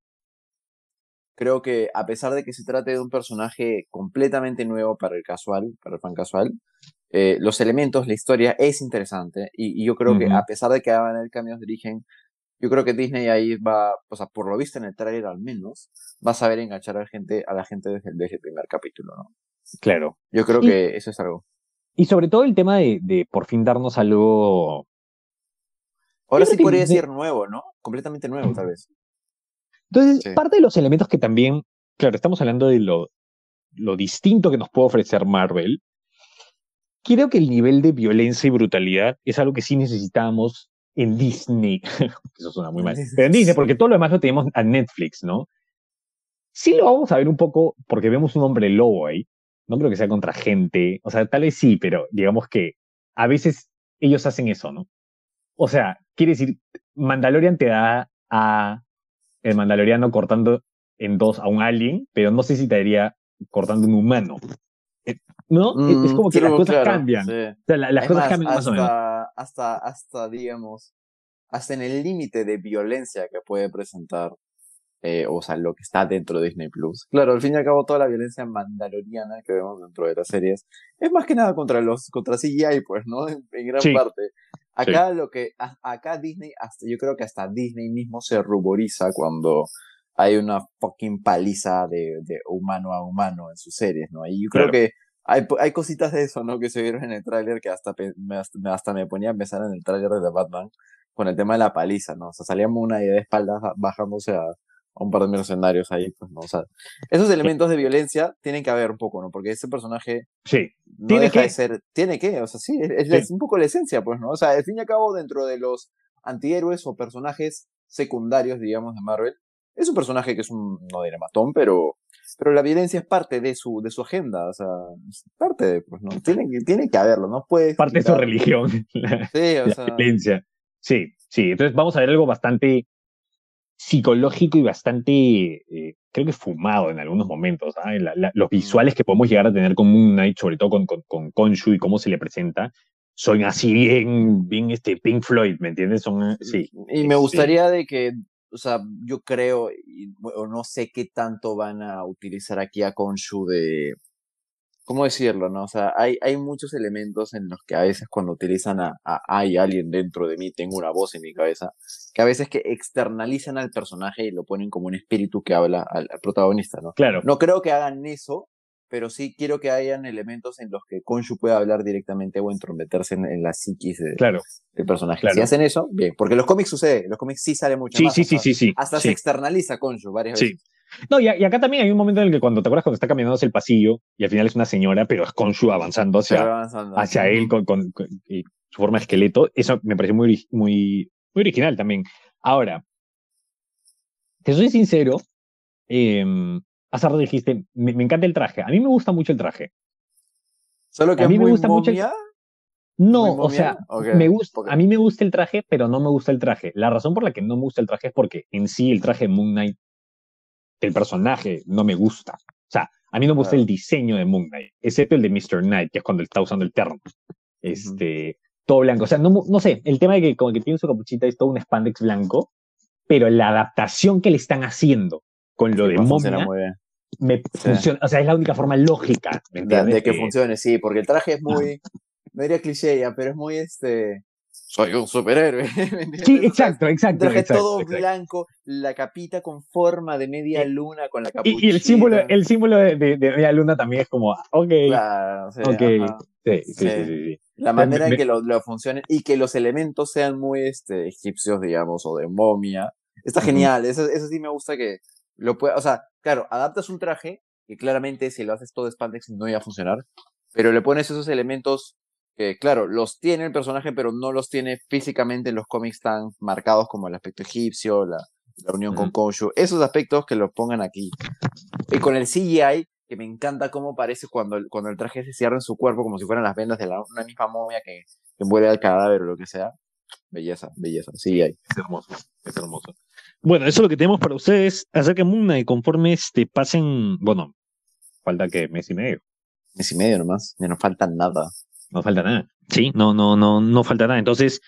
creo que a pesar de que se trate de un personaje completamente nuevo para el casual, para el fan casual, eh, los elementos, la historia es interesante y, yo creo que a pesar de que haber cambios de origen, yo creo que Disney ahí va, o sea, por lo visto en el trailer al menos, va a saber enganchar a la gente, a la gente desde, el primer capítulo, ¿no? Claro. Yo creo que eso es algo. Y sobre todo el tema de, de por fin darnos algo. Ahora sí podría decir nuevo, ¿no? Completamente nuevo, tal vez. Entonces, parte de los elementos que también, claro, estamos hablando de lo, lo distinto que nos puede ofrecer Marvel. Creo que el nivel de violencia y brutalidad es algo que sí necesitamos en Disney. Eso suena muy mal. Pero en Disney, porque todo lo demás lo tenemos a Netflix, ¿no? Sí lo vamos a ver un poco porque vemos un hombre lobo ahí. No creo que sea contra gente. O sea, tal vez sí, pero digamos que a veces ellos hacen eso, ¿no? O sea, quiere decir, Mandalorian te da a el mandaloriano cortando en dos a un alien, pero no sé si te daría cortando un humano. ¿No? es como que las cosas cambian. O sea, las cosas cambian más hasta, o menos. Hasta, hasta, digamos, hasta en el límite de violencia que puede presentar, eh, o sea, lo que está dentro de Disney Plus. Claro, al fin y al cabo, toda la violencia mandaloriana que vemos dentro de las series es más que nada contra los, contra CGI, pues, ¿no? En, gran parte. Acá lo que, acá Disney, hasta, yo creo que hasta Disney mismo se ruboriza cuando hay una fucking paliza de, de humano a humano en sus series, ¿no? Y yo creo que hay, hay cositas de eso, ¿no? Que se vieron en el tráiler que hasta, me, hasta me ponía a empezar en el tráiler de The Batman con el tema de la paliza, ¿no? O sea, salíamos una idea de espaldas bajándose a, un par de mercenarios ahí, pues, ¿no? O sea, esos elementos de violencia tienen que haber un poco, ¿no? Porque ese personaje sí. no ¿Tiene deja que? de ser, tiene que, o sea, sí, es, un poco la esencia, pues, ¿no? O sea, al fin y al cabo, dentro de los antihéroes o personajes secundarios, digamos, de Marvel, es un personaje que es un, no diré matón, pero, pero la violencia es parte de su, de su agenda, o sea, es parte de, pues, ¿no? Tiene, tiene que haberlo, ¿no? Puede parte de su religión. sí, o sea. violencia. Sí, sí, entonces vamos a ver algo bastante psicológico y bastante, eh, creo que fumado en algunos momentos. ¿ah? los visuales que podemos llegar a tener con Moon Knight, sobre todo con, con, con Konshu y cómo se le presenta, son así bien, bien este Pink Floyd, ¿me entiendes? Son, eh, sí. Y me gustaría de que, o sea, yo creo, o no sé qué tanto van a utilizar aquí a Konshu de, ¿cómo decirlo? No? O sea, hay, hay muchos elementos en los que a veces cuando utilizan a, hay alguien dentro de mí, tengo una voz en mi cabeza, que a veces que externalizan al personaje y lo ponen como un espíritu que habla al, protagonista, ¿no? Claro. No creo que hagan eso, pero sí quiero que hayan elementos en los que Konshu pueda hablar directamente o entrometerse en, la psiquis claro. del personaje. Si hacen eso, bien, porque en los cómics sucede, en los cómics sí sale mucho sí, más. Sí, sí, sí, sí. Hasta se externaliza Konshu varias veces. No, y, acá también hay un momento en el que cuando te acuerdas cuando está caminando hacia el pasillo y al final es una señora, pero es Konshu avanzando hacia, hacia él con, con, su forma de esqueleto. Eso me pareció muy, muy, muy original también. Ahora, te soy sincero, em, hace rato dijiste, me, me encanta el traje. A mí me gusta mucho el traje. Solo que A es mí me gusta mucho el-. No, ¿Muy o sea, me gusta, a mí me gusta el traje, pero no me gusta el traje. La razón por la que no me gusta el traje es porque en sí el traje de Moon Knight, el personaje, no me gusta. O sea, a mí no me gusta Claro. el diseño de Moon Knight, excepto el de Mr. Knight, que es cuando él está usando el terno. Este, todo blanco. O sea, no, no sé, el tema de que como que tiene su capuchita es todo un spandex blanco, pero la adaptación que le están haciendo con lo Sí, de momia muy bien. me funciona, o sea, es la única forma lógica, ¿me De, entiendes? de que funcione, sí, porque el traje es muy, no diría cliché ya, pero es muy este, soy un superhéroe. Sí, exacto, exacto. traje exacto, todo exacto. blanco, la capita con forma de media luna con la capuchita. Y, y el símbolo, el símbolo de, de, de media luna también es como, ok, Claro, sí, ok, ajá. sí, sí, sí. La manera me- en que lo, lo funcionen y que los elementos sean muy este, egipcios, digamos, o de momia. Está genial, eso, eso sí me gusta que lo pueda, o sea, claro, adaptas un traje que claramente si lo haces todo de spandex no iba a funcionar, pero le pones esos elementos que, claro, los tiene el personaje, pero no los tiene físicamente en los cómics tan marcados como el aspecto egipcio, la, la unión con. Konshu, esos aspectos que los pongan aquí. Y con el CGI, que me encanta cómo parece cuando el, cuando el traje se cierra en su cuerpo, como si fueran las vendas de la, una misma momia que, que envuelve al cadáver o lo que sea. Belleza, belleza, CGI. Es hermoso, es hermoso. Bueno, eso es lo que tenemos para ustedes acerca de Moon Knight. Conforme este, pasen, bueno, falta que mes y medio. Mes y medio nomás, ya no falta nada. No falta nada. Sí, no, no, no, no falta nada. Entonces,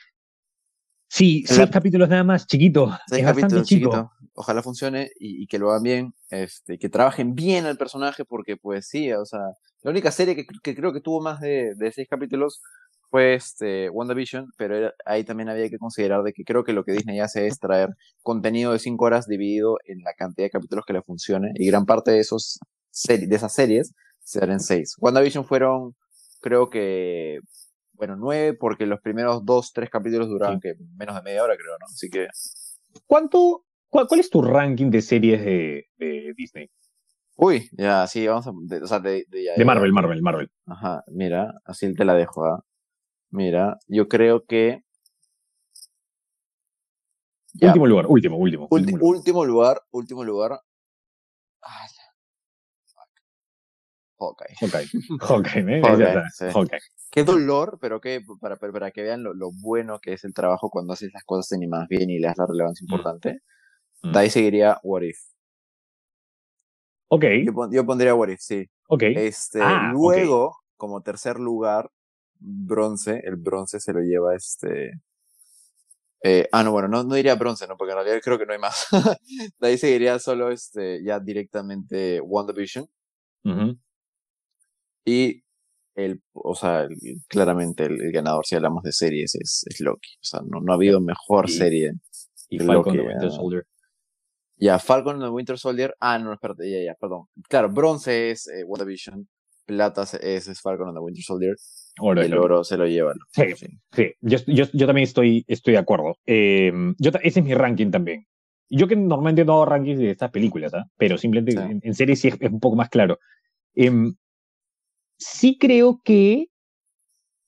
sí, seis la- capítulos nada más, chiquito. Seis es bastante capítulos, chico. chiquito. Ojalá funcione y, y que lo hagan bien, este, que trabajen bien al personaje, porque pues sí, o sea, la única serie que, que creo que tuvo más de, de seis capítulos fue este WandaVision, pero era- ahí también había que considerar de que creo que lo que Disney hace es traer contenido de cinco horas dividido en la cantidad de capítulos que le funcione, y gran parte de esos de esas series serán en seis. WandaVision fueron, creo que, bueno, nueve, porque los primeros dos, tres capítulos duraban que menos de media hora, creo, ¿no? Así que ¿Cuánto, cuál, cuál es tu ranking de series de, de Disney? Uy, ya, sí, vamos a. De, o sea, de, de, ya, De ya, Marvel. Marvel, Marvel. Ajá, mira, así te la dejo, ¿ah? Mira, yo creo que. Ya, Último lugar, último, último. ulti- último lugar. último lugar, último lugar. Ah. Fuck. Hawkeye. Hawkeye. Hawkeye, ¿eh? Hawkeye, sí. Qué dolor, pero que para, para, que vean lo, lo bueno que es el trabajo cuando haces las cosas animadas bien y le das la relevancia Mm. importante. Mm. De ahí seguiría What If. Ok, Yo, pon- yo pondría What If, sí. ok. Este, Ah, ok. luego, como tercer lugar, bronce, el bronce se lo lleva este. eh, ah, no, bueno, no, no diría bronce, no, porque en realidad creo que no hay más. De ahí seguiría solo este, ya directamente WandaVision. Ujú. Y el, o sea, el- claramente el, el ganador, si hablamos de series, es, es Loki. O sea, no, no ha habido mejor Y- serie. Y Falcon the Winter Soldier. Ya, Falcon and the Winter Soldier. Ah, no, espérate, ya, ya, perdón. Claro, bronce es eh, WandaVision. Plata es, es Falcon and the Winter Soldier. Oro el oro se lo lleva. Sí, sí. Yo, yo, yo también estoy, estoy de acuerdo. Eh, yo, ese es mi ranking también. Yo que normalmente no hago rankings de estas películas, ¿ah? pero simplemente Sí. en, en series sí es, es un poco más claro. Em, sí creo que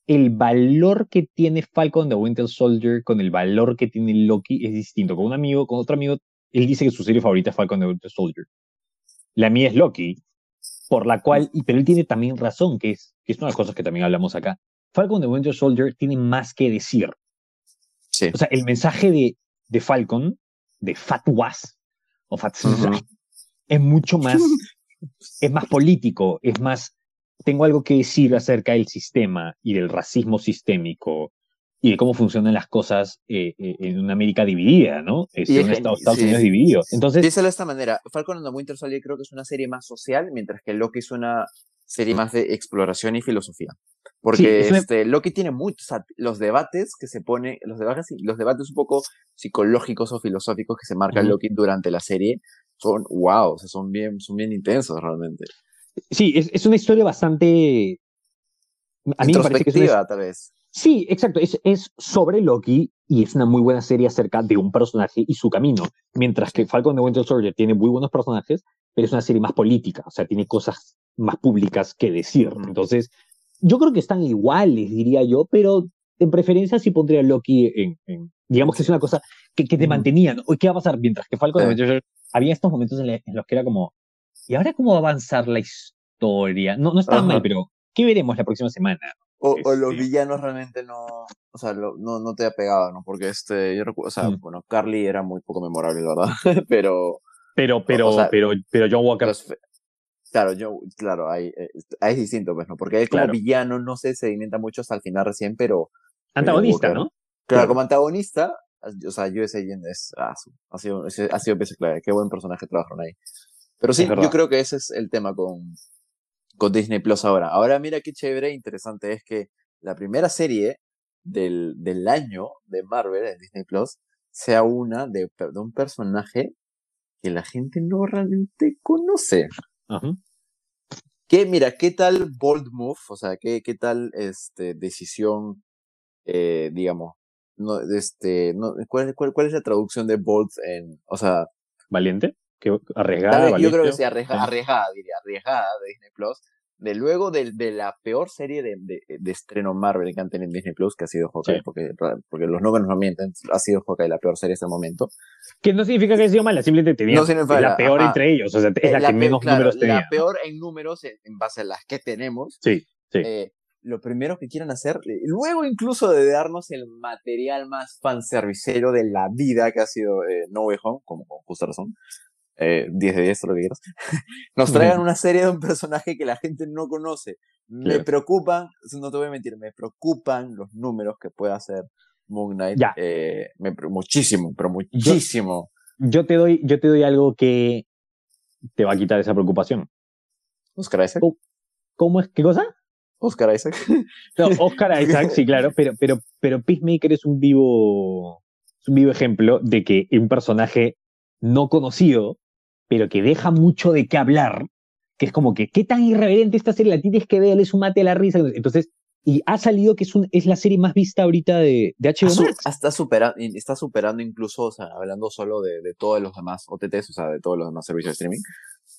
el valor que tiene Falcon the Winter Soldier con el valor que tiene Loki es distinto. Con un amigo, con otro amigo, él dice que su serie favorita es Falcon the Winter Soldier. La mía es Loki, por la cual, pero él tiene también razón, que es, que es una de las cosas que también hablamos acá. Falcon the Winter Soldier tiene más que decir. Sí. O sea, el mensaje de, de Falcon, de Fat Was, o Fat Ujú. es mucho más, es más político, es más, tengo algo que decir acerca del sistema y del racismo sistémico y de cómo funcionan las cosas eh, eh, en una América dividida, ¿no? Este, Y es un gen- Estado, Estados sí. Unidos dividido. Entonces, Piénsalo de esta manera. Falcon and the Winter Soldier creo que es una serie más social, mientras que Loki es una serie más de exploración y filosofía. Porque una- este, Loki tiene muchos, o sea, los debates que se pone, los debates, los debates un poco psicológicos o filosóficos que se marca Ujú. Loki durante la serie son wow, o sea, son bien, son bien intensos realmente. sí, es, es una historia bastante... A mí me parece que es una, tal vez. Sí, exacto. Es, es sobre Loki y es una muy buena serie acerca de un personaje y su camino. Mientras que Falcon the Winter Soldier tiene muy buenos personajes, pero es una serie más política. O sea, tiene cosas más públicas que decir. Entonces, yo creo que están iguales, diría yo, pero en preferencia sí pondría a Loki en. en- digamos que es una cosa que, que te Ujú. mantenía. ¿no? ¿Qué va a pasar? Mientras que Falcon Soldier había estos momentos en, en los que era como. ¿y ahora cómo va a avanzar la historia? No, no está Ajá. mal, pero ¿qué veremos la próxima semana? O, o los Este- villanos realmente no, o sea, lo- no, no te ha pegado, ¿no? Porque este, yo recuerdo, o sea, Mm. bueno, Carly era muy poco memorable, verdad, pero Pero, pero, o sea, pero, pero John Walker. los claro, yo, claro, eh, ahí es distinto, pues, ¿no? Porque él como Claro. villano no se sedimenta mucho hasta el final recién, pero, antagonista. ¿no? claro, como antagonista, o sea, US Agent es, ah, ha sido, ha sido pieza clave, qué buen personaje trabajaron ahí. Pero sí, yo creo que ese es el tema con, con Disney Plus ahora. Ahora mira qué chévere e interesante es que la primera serie del, del año de Marvel en Disney Plus sea una de, de un personaje que la gente no realmente conoce. Ajá. Que, mira, ¿qué tal bold move? O sea, ¿qué, qué tal este, decisión, eh, digamos, no, este, no, ¿cuál, cuál, cuál es la traducción de bold en, o sea, Valiente, que arriesgada, vez, yo creo que sí, arriesga- Sí. arriesgada, diría, arriesgada de Disney Plus. De luego de, de la peor serie de, de, de estreno Marvel que han tenido en Disney Plus, que ha sido Hawkeye, Sí. porque, porque los números no mienten, ha sido Hawkeye la peor serie hasta el momento. Que no significa que haya sido mala, simplemente tenía No significa la la- peor ajá. entre ellos, o sea, es Eh, la, que menos claro, números tenía. La peor en números en, en base a las que tenemos. Sí, sí. Eh, lo primero que quieran hacer, eh, luego incluso de darnos el material más fanservicero de la vida que ha sido eh, No Way Home, como con justa razón, eh, 10 de 10, todo lo que quieras, nos traigan una serie de un personaje que la gente no conoce. Me preocupan, no te voy a mentir, me preocupan los números que puede hacer Moon Knight. Ya. eh, me muchísimo, pero muchísimo. Yo te doy, yo te doy algo que te va a quitar esa preocupación. Oscar Isaac. ¿Cómo es? ¿Qué cosa? Oscar Isaac. No, Oscar Isaac, sí, claro, pero, pero, pero Peacemaker es un vivo, es un vivo ejemplo de que un personaje no conocido, pero que deja mucho de qué hablar, que es como que, ¿qué tan irreverente esta serie? La tienes que ver, es un mate a la risa. Entonces, y ha salido que es, un, es la serie más vista ahorita de, de HBO su- Max. está, superando, está superando incluso, o sea, hablando solo de, de todos los demás OTTs, o sea, de todos los demás servicios de streaming.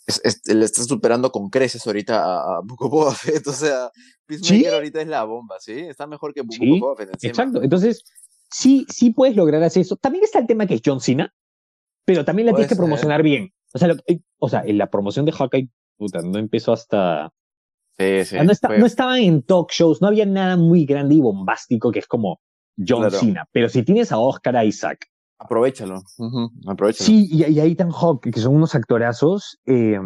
Es, es- le está superando con creces ahorita a, a of Boba Fett, o sea, Peacemaker ¿Sí? ahorita es la bomba, ¿sí? Está mejor que Book Sí, Boba Fett encima. Exacto. Entonces, sí, sí puedes lograr hacer eso. También está el tema que es John Cena, pero también la tienes que promocionar bien. O sea, lo- o sea, en la promoción de Hawkeye, puta, no empezó hasta. Sí, sí. Ah, no, está- fue- no estaban en talk shows, no había nada muy grande y bombástico que es como John Claro. Cena. Pero si tienes a Oscar Isaac, Aprovechalo. ujú, aprovechalo. sí, y, y a Ethan Hawke, que son unos actorazos, eh,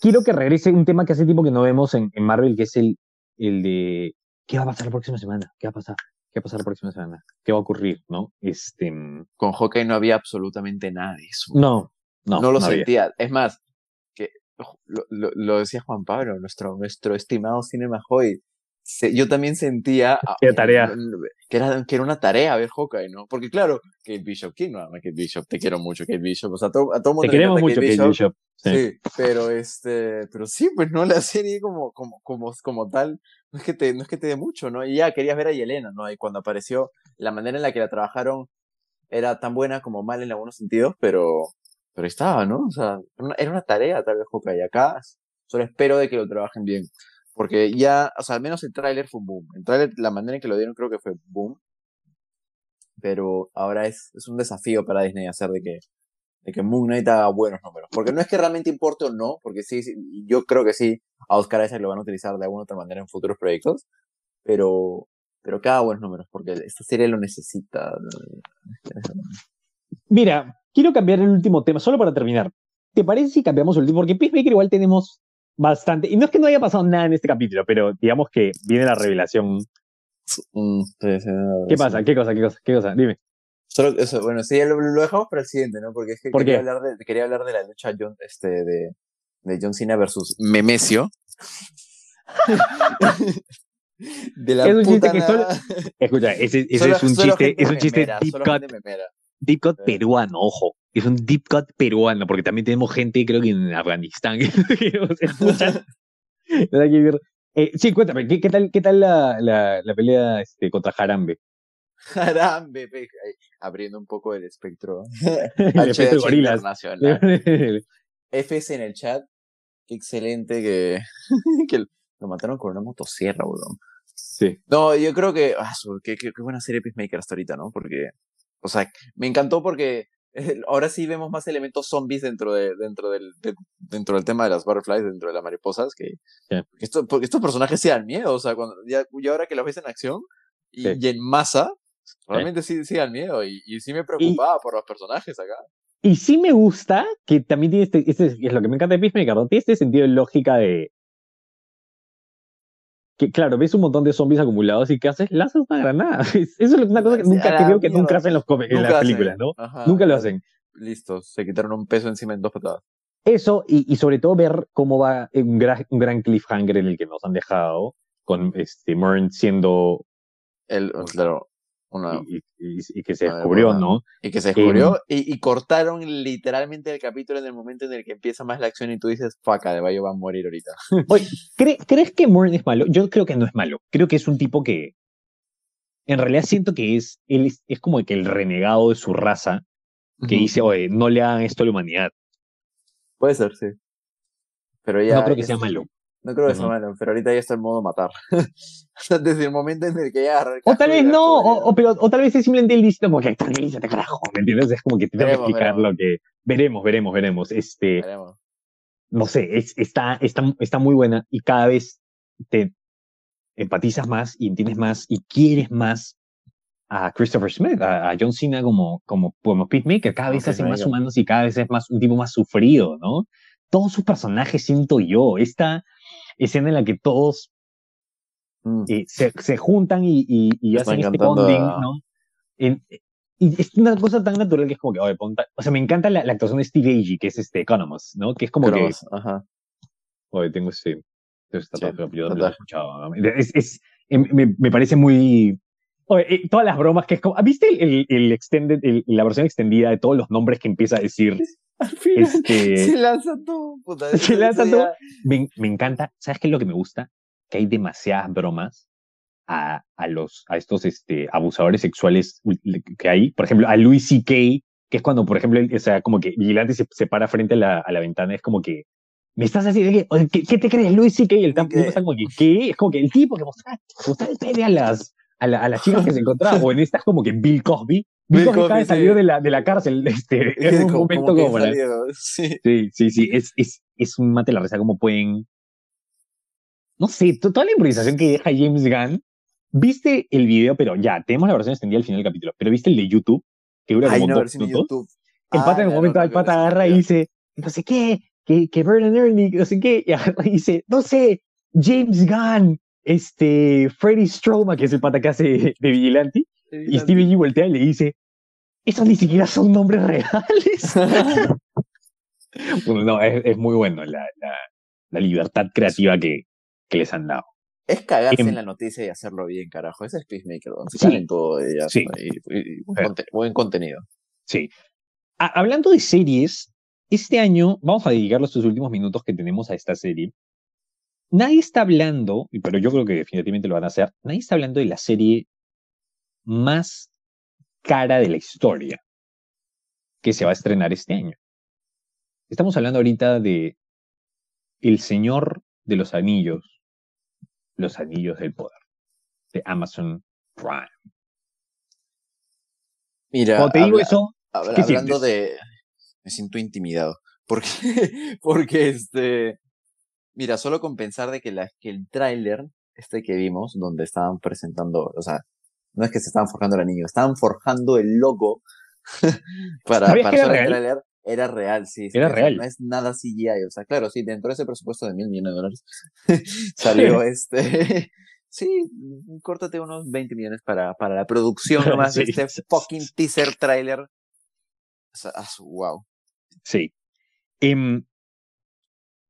quiero que regrese un tema que hace tiempo que no vemos en, en Marvel, que es el, el de ¿qué va a pasar la próxima semana? ¿Qué va a pasar? ¿Qué va a pasar la próxima semana? ¿Qué va a ocurrir? ¿No? Este, Con Hawkeye no había absolutamente nada de eso. no, no, no lo había. sentía. Es más, que lo, lo- lo decía Juan Pablo, nuestro, nuestro estimado Cinema Hoy. Se- yo también sentía ah, Era tarea. que era, que era una tarea ver Hawkeye, ¿no? Porque claro, Kate Bishop, ¿quién no ama Kate Bishop? Te quiero mucho, Kate Bishop. O sea, todo, a todo mundo Te queremos mucho, Kate Bishop. Sí. Sí, pero este, pero sí, pues no la serie como, como, como, como tal, no es que te, no es que te dé mucho, ¿no? Y ya querías ver a Yelena, ¿no? Y cuando apareció, la manera en la que la trabajaron era tan buena como mal en algunos sentidos, pero, pero ahí estaba, ¿no? O sea, era una, era una tarea tal vez Hawkeye. Acá solo espero de que lo trabajen bien. Porque ya, o sea, al menos el tráiler fue un boom. El tráiler, la manera en que lo dieron creo que fue boom. Pero ahora es, es un desafío para Disney hacer de que, de que Moon Knight haga buenos números. Porque no es que realmente importe o no, porque sí, sí, yo creo que sí, a Oscar Isaac lo van a utilizar de alguna otra manera en futuros proyectos, pero, pero que haga buenos números, porque esta serie lo necesita. Mira, quiero cambiar el último tema, solo para terminar. ¿Te parece si cambiamos el último? Porque Peacemaker igual tenemos bastante. Y no es que no haya pasado nada en este capítulo, pero digamos que viene la revelación. Mm, sí, sí, ¿Qué sí. pasa? ¿Qué cosa? ¿Qué cosa? ¿Qué cosa? Dime. Solo eso, bueno, sí, lo, lo dejamos para el siguiente, ¿no? Porque es que ¿Por quería, qué? Hablar de, quería hablar de la lucha John, este, de, de John Cena versus Memesio. de la Es un chiste puta que nada. Escucha, ese, ese Solo- es un solo chiste, es un chiste deep solo cut. Deep cut peruano, ojo. Es un deep cut peruano, porque también tenemos gente, creo que en Afganistán, que nos escuchan. Eh, sí, cuéntame, ¿qué, qué tal, qué tal la, la, la pelea este, contra Jarambe? Jarambe, pe, abriendo un poco el espectro. El HH gorilas. FS en el chat. Qué excelente que, que lo mataron con una motosierra, weón. sí. No, yo creo que. ah, qué, qué- qué buena serie Peacemaker hasta ahorita, ¿no? Porque. O sea, me encantó porque ahora sí vemos más elementos zombies dentro de dentro del dentro del tema de las butterflies dentro de las mariposas que esto, porque estos personajes sí dan miedo o sea cuando ya, ahora que los ves en acción y, en masa realmente sí, sí dan miedo y, y sí me preocupaba por los personajes acá. y sí me gusta que también tiene este, este es lo que me encanta de Peacemaker, ¿no? tiene este sentido de lógica de que claro, ves un montón de zombies acumulados y ¿qué haces? Lanzas una granada. Eso es una cosa que nunca creo que nunca hacen los en las películas, ¿no? nunca lo hacen. Listo, se quitaron un peso encima en dos patadas. Eso, y, y sobre todo ver cómo va un gran, un gran cliffhanger en el que nos han dejado, con este Mern siendo el, claro, y, que se descubrió, ¿no? Y que se descubrió y, cortaron literalmente el capítulo en el momento en el que empieza más la acción y tú dices, faca, de Bayo va a morir ahorita. Oye, ¿crees que Morin es malo? Yo creo que no es malo. Creo que es un tipo que, en realidad siento que es, él es, como que el renegado de su raza que dice, oye, no le hagan esto a la humanidad. Puede ser, sí. Pero ya. No creo que sea malo. No creo que sea malo, pero ahorita ya está en modo matar. Desde el momento en el que ya O tal vez no, o, pero, o tal vez es simplemente el diciendo como que tranquilízate, carajo, ¿me entiendes? Es como que te tengo que explicar lo que. Veremos, veremos, veremos. Este. No sé, es, está, está, está muy buena y cada vez te empatizas más y entiendes más y quieres más a Christopher Smith, a, John Cena como, como, como Peacemaker. Cada vez se hacen más humanos y cada vez es más un tipo más sufrido, ¿no? Todos sus personajes siento yo. Esta escena en la que todos mm. eh, se, se, juntan y, y, y hacen este bonding, ¿no? y es una cosa tan natural que es como que, oye, ponta, o sea, me encanta la, la, actuación de Steve Agee, que es este Economos, ¿no? Que es como que, ajá. oye, tengo este, sí, todo, yo lo he escuchado, es, es em, me, me, parece muy, oye, eh, todas las bromas que es como, ¿viste el, el extended, el, la versión extendida de todos los nombres que empieza a decir este, se lanza todo. se lanza todo. Me, me, encanta. ¿Sabes qué es lo que me gusta? Que hay demasiadas bromas a, a, los, a estos este, abusadores sexuales que hay. Por ejemplo, a Louis C.K., que es cuando, por ejemplo, o sea, como que Vigilante se, se para frente a la, a la ventana, es como que me estás haciendo, ¿qué, ¿qué, te crees, Louis C.K.? Y el tipo está como que, ¿qué? Es como que el tipo que mostraba, mostraba el pene a las, a, la, a las chicas que se encontraban, o en esta es como que Bill Cosby, Bill Cosby acaba de salir de la, de la cárcel, este, en un momento como, sí. sí, sí, sí, es, es, es un mate la risa como pueden, no sé, toda la improvisación que deja James Gunn, viste el video, pero ya, tenemos la versión extendida al final del capítulo, pero viste el de YouTube, que dura como dos minutos, el pata en un momento, el pata agarra y dice, no sé qué, que, que Vernon Ernie, no sé qué, y agarra y dice, no sé, James Gunn, este, Freddy Stroma, que es el pata que hace de vigilante, y Steve G voltea y le dice, esos ni siquiera son nombres reales. bueno, no, es, muy bueno la, la, libertad creativa que, que, les han dado. Es cagarse em, en la noticia y hacerlo bien, carajo. Ese es Peacemaker, donde sí, todo sí. y, buen, contenido. Sí. hablando de series, este año vamos a dedicar los últimos minutos que tenemos a esta serie nadie está hablando, pero yo creo que definitivamente lo van a hacer, nadie está hablando de la serie más cara de la historia que se va a estrenar este año. Estamos hablando ahorita de El Señor de los Anillos, los Anillos del Poder, de Amazon Prime. Mira, Cuando te digo eso, hablando de... Me siento intimidado. Porque, porque este, Mira, solo con pensar de que, la, que el tráiler, este que vimos, donde estaban presentando, o sea, no es que se estaban forjando el anillo, estaban forjando el logo para, para el tráiler. Era real, sí. Era real. No es nada CGI, o sea, claro, sí, dentro de ese presupuesto de mil millones de dólares salió este... sí, córtate unos 20 millones para, para la producción nomás de este fucking teaser trailer. O sea, wow. Sí. Em,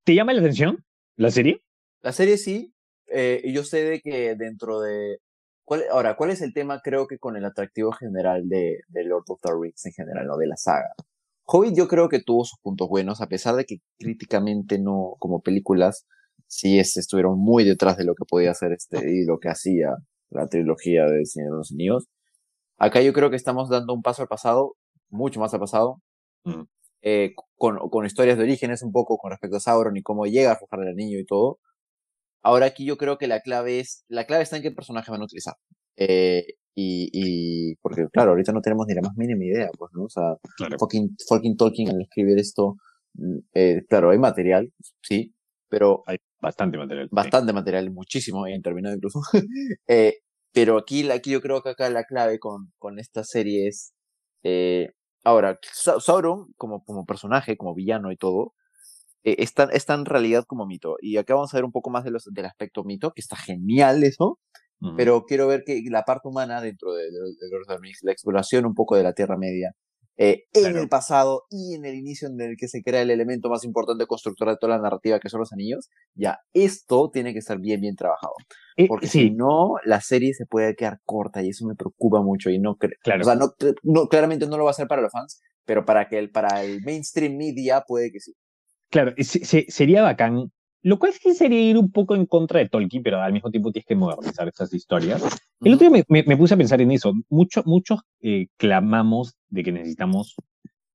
¿Te llama la atención? ¿La serie? La serie sí. Eh, y yo sé de que dentro de. ¿cuál, ahora, ¿cuál es el tema? Creo que con el atractivo general de, de Lord of the Rings en general, ¿no? De la saga. Hobbit yo creo que tuvo sus puntos buenos, a pesar de que críticamente no, como películas, sí es, estuvieron muy detrás de lo que podía hacer este y lo que hacía la trilogía de Señor de los Anillos. Acá yo creo que estamos dando un paso al pasado, mucho más al pasado, mm. Eh, con, con, historias de orígenes un poco con respecto a Sauron y cómo llega a forjar el anillo y todo. Ahora aquí yo creo que la clave es, la clave está en qué personaje van a utilizar. Eh, Y, y, porque claro, ahorita no tenemos ni la más mínima idea, pues, ¿no? O sea, fucking, fucking Tolkien al escribir esto, mm, eh, claro, hay material, sí, pero... Hay bastante material. Bastante material, muchísimo, en terminado incluso. eh, pero aquí, aquí yo creo que acá la clave con, con esta serie es, eh, ahora, Sauron como, como personaje, como villano y todo, eh, está, en realidad como mito. Y acá vamos a ver un poco más de los, del aspecto mito, que está genial eso, pero quiero ver que la parte humana dentro de, the Rings, la exploración un poco de la Tierra Media, eh, en el pasado y en el inicio en el que se crea el elemento más importante constructor de toda la narrativa que son los anillos, ya, esto tiene que estar bien, bien trabajado. Porque si no, la serie se puede quedar corta y eso me preocupa mucho y no, claro. o sea, no, no, claramente no lo va a hacer para los fans, pero para que el, para el mainstream media puede que sí. Claro, sería bacán. Lo cual sí sería ir un poco en contra de Tolkien, pero al mismo tiempo tienes que modernizar estas historias. El otro día me, puse a pensar en eso. muchos muchos eh, clamamos de que necesitamos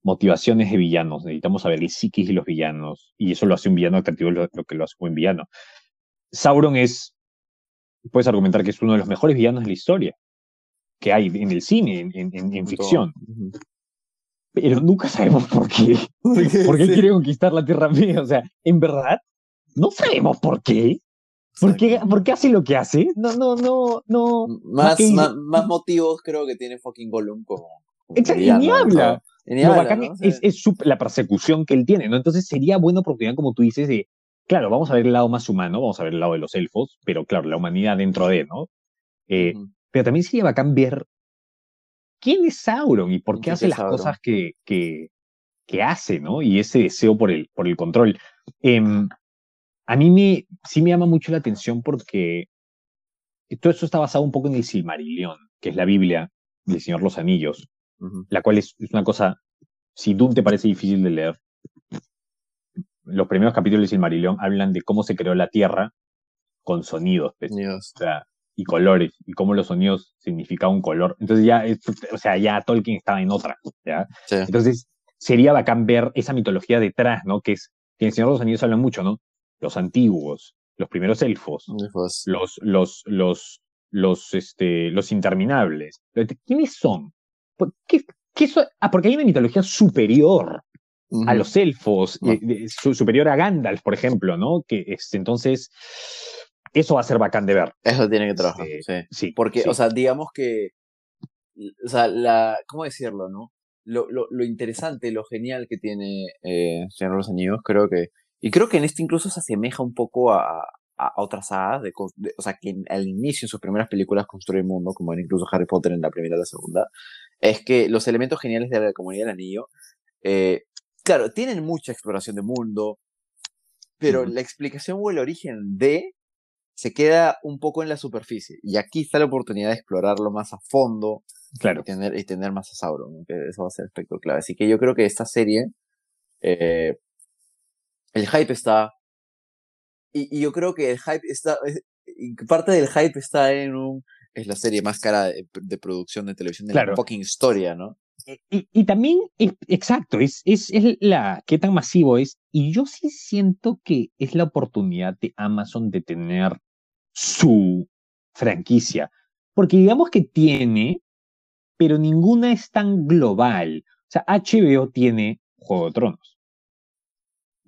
motivaciones de villanos, necesitamos saber el psiquis de los villanos, y eso lo hace un villano atractivo, lo, lo que lo hace un buen villano. Sauron es, puedes argumentar que es uno de los mejores villanos de la historia que hay en el cine, en, en, ficción pero nunca sabemos por qué. ¿Por qué, quiere conquistar la Tierra Media? O sea, en verdad, no sabemos por qué. ¿Por qué, ¿Por qué, hace lo que hace? No, no, no, no. Más, más, motivos creo que tiene fucking Gollum como. Exacto, y ni habla. Lo bacán es, es la persecución que él tiene, ¿no? Entonces sería buena oportunidad, como tú dices, de, claro, vamos a ver el lado más humano, vamos a ver el lado de los elfos, pero claro, la humanidad dentro de, ¿no? Eh, pero también sería bacán ver quién es Sauron y por qué hace las cosas que, que, que, hace, ¿no? Y ese deseo por el, por el control. Em, a mí me, sí me llama mucho la atención porque todo esto está basado un poco en el Silmarillion, que es la Biblia del Señor los Anillos, la cual es, una cosa, si Doom te parece difícil de leer, los primeros capítulos del Silmarillion hablan de cómo se creó la Tierra con sonidos. Pues. O sea, y colores y cómo los sonidos significaban un color. Entonces ya, o sea, ya Tolkien estaba en otra, ¿ya? Entonces sería bacán ver esa mitología detrás, ¿no? Que es, que en Señor de los Anillos hablan mucho, ¿no? Los antiguos, los primeros elfos, los, los, los, los, este, los interminables. ¿Quiénes son? ¿Qué, qué Ah, porque hay una mitología superior a los elfos, eh, superior a Gandalf, por ejemplo, ¿no? Que es, entonces, eso va a ser bacán de ver. Eso tiene que trabajar, sí. sí. Porque, o sea, digamos que, o sea, la, ¿cómo decirlo, no? Lo, lo, lo interesante, lo genial que tiene eh, Señor de los Anillos, creo que, y creo que en este incluso se asemeja un poco a, a, otras sagas, de, o sea, que al inicio en sus primeras películas construye el mundo, como era incluso Harry Potter en la primera y la segunda, es que los elementos geniales de la comunidad del anillo, eh, claro, tienen mucha exploración de mundo, pero la explicación o el origen de se queda un poco en la superficie. Y aquí está la oportunidad de explorarlo más a fondo claro. y, tener, y tener más a Sauron, que eso va a ser aspecto clave. Así que yo creo que esta serie, eh, el hype está, y, yo creo que el hype está, eh, parte del hype está en un, es la serie más cara de, producción de televisión de la fucking historia, ¿no? Y, y, también, exacto, es, es, es, la, qué tan masivo es. Y yo sí siento que es la oportunidad de Amazon de tener su franquicia. Porque digamos que tiene, pero ninguna es tan global. O sea, HBO tiene Juego de Tronos.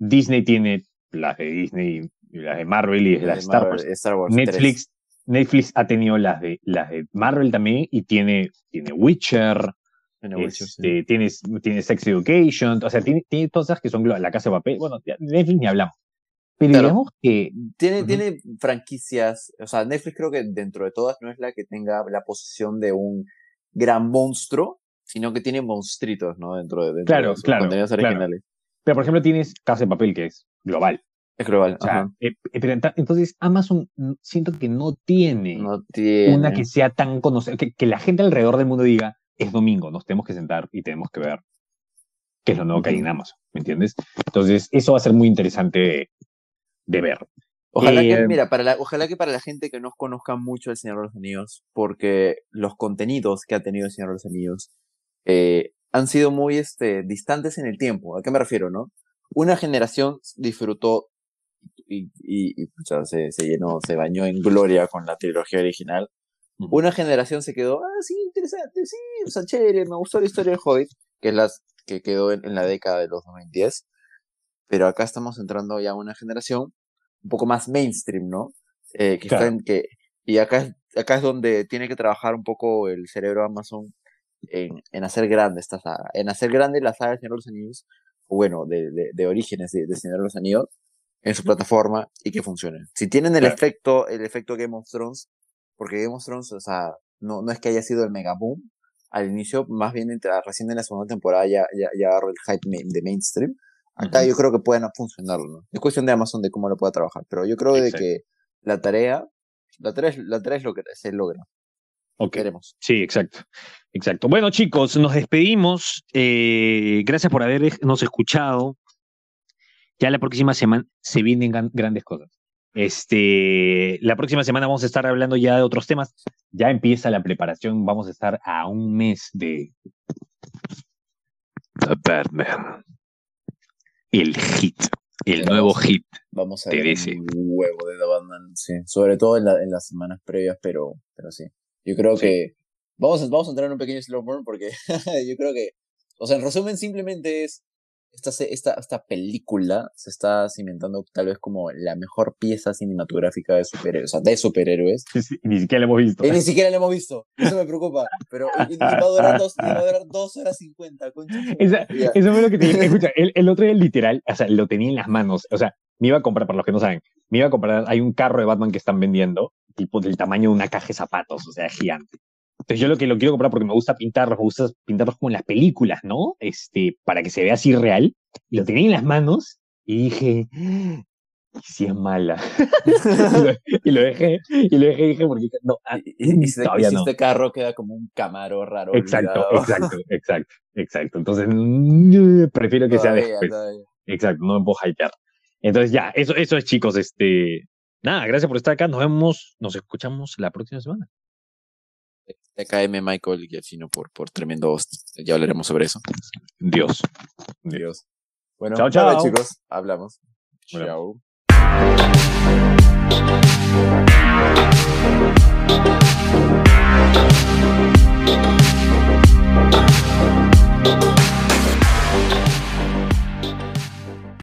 Disney tiene las de Disney, las de Marvel y las de Star Wars. Netflix, Netflix ha tenido las de, las de Marvel también y tiene, tiene Witcher. Este, tiene, Sex Education, o sea, tiene, tiene todas esas que son la casa de papel. Bueno, Netflix ni hablamos. Pero digamos que... Tiene, tiene franquicias, o sea, Netflix creo que dentro de todas no es la que tenga la posición de un gran monstruo, sino que tiene monstruitos, ¿no? Dentro de, dentro de sus contenidos originales. Pero, por ejemplo, tienes Casa de Papel, que es global. Es global. Eh, eh, entonces, Amazon mm, siento que no tiene, una que sea tan conocida, que, que, la gente alrededor del mundo diga, es domingo, nos tenemos que sentar y tenemos que ver qué es lo nuevo que hay en Amazon, ¿me entiendes? Entonces, eso va a ser muy interesante de ver. Ojalá que, eh, mira, para la, ojalá que para la gente que no conozca mucho el Señor de los Anillos, porque los contenidos que ha tenido el Señor de los Anillos eh, han sido muy este, distantes en el tiempo. ¿A qué me refiero, no? Una generación disfrutó y, y, se, se, llenó, se bañó en gloria con la trilogía original. Una generación se quedó, ah, sí, interesante, sí, o sea, chévere, me gustó la historia del Hobbit, que es la que quedó en, la década de los 2010. Pero acá estamos entrando ya a una generación un poco más mainstream, ¿no? Eh, que está en que, y acá, acá es donde tiene que trabajar un poco el cerebro Amazon en, en hacer grande esta saga, en hacer grande la saga de Señor de los Anillos, o bueno, de, de, de orígenes de, de, Señor de los Anillos, en su plataforma y que funcione. Si tienen el efecto, el efecto Game of Thrones, porque Game of Thrones, o sea, no, no es que haya sido el mega boom al inicio, más bien recién en la segunda temporada ya, ya, ya agarró el hype de mainstream. Acá yo creo que pueden funcionar, ¿no? Es cuestión de Amazon de cómo lo pueda trabajar, pero yo creo de que la tarea, la tarea, la tarea es lo que se logra. Ok. Sí, exacto. Exacto. Bueno, chicos, nos despedimos. Eh, gracias por habernos escuchado. Ya la próxima semana se vienen grandes cosas. Este, la próxima semana vamos a estar hablando ya de otros temas. Ya empieza la preparación. Vamos a estar a un mes de The Batman. El hit. El nuevo hit. Vamos a ver un huevo de The Batman, sí. Sobre todo en, en las semanas previas, pero, pero sí. Yo creo que vamos a, vamos a entrar en un pequeño slow burn porque yo creo que, o sea, en resumen simplemente es esta, esta, esta película se está cimentando tal vez como la mejor pieza cinematográfica de superhéroes, o sea, de superhéroes. ni siquiera la hemos visto. Y ni siquiera la hemos visto, eso me preocupa, pero y, va, a durar dos, va a durar dos horas cincuenta, Eso fue lo que te dije, escucha, el, el otro día literal, o sea, lo tenía en las manos, o sea, me iba a comprar, para los que no saben, me iba a comprar, hay un carro de Batman que están vendiendo, tipo del tamaño de una caja de zapatos, o sea, gigante. Entonces yo lo que lo quiero comprar porque me gusta pintarlos, me gusta pintarlos como en las películas, ¿no? Este, para que se vea así real. Y lo tenía en las manos y dije, ¿y si es mala? y, lo, dejé, y lo dejé y dije, porque no, ah, y, si, este carro queda como un camaro raro. Exacto, exacto, exacto, exacto. Entonces, prefiero que sea después. Exacto, no me puedo hypear. Entonces ya, eso, eso es chicos, este, Nada, gracias por estar acá. Nos vemos, nos escuchamos la próxima semana. TKM Michael y Giacchino por, por tremendo host. Ya hablaremos sobre eso. Dios. Dios. Bueno, chao, chao. Chicos. Hablamos. Bueno. Chao.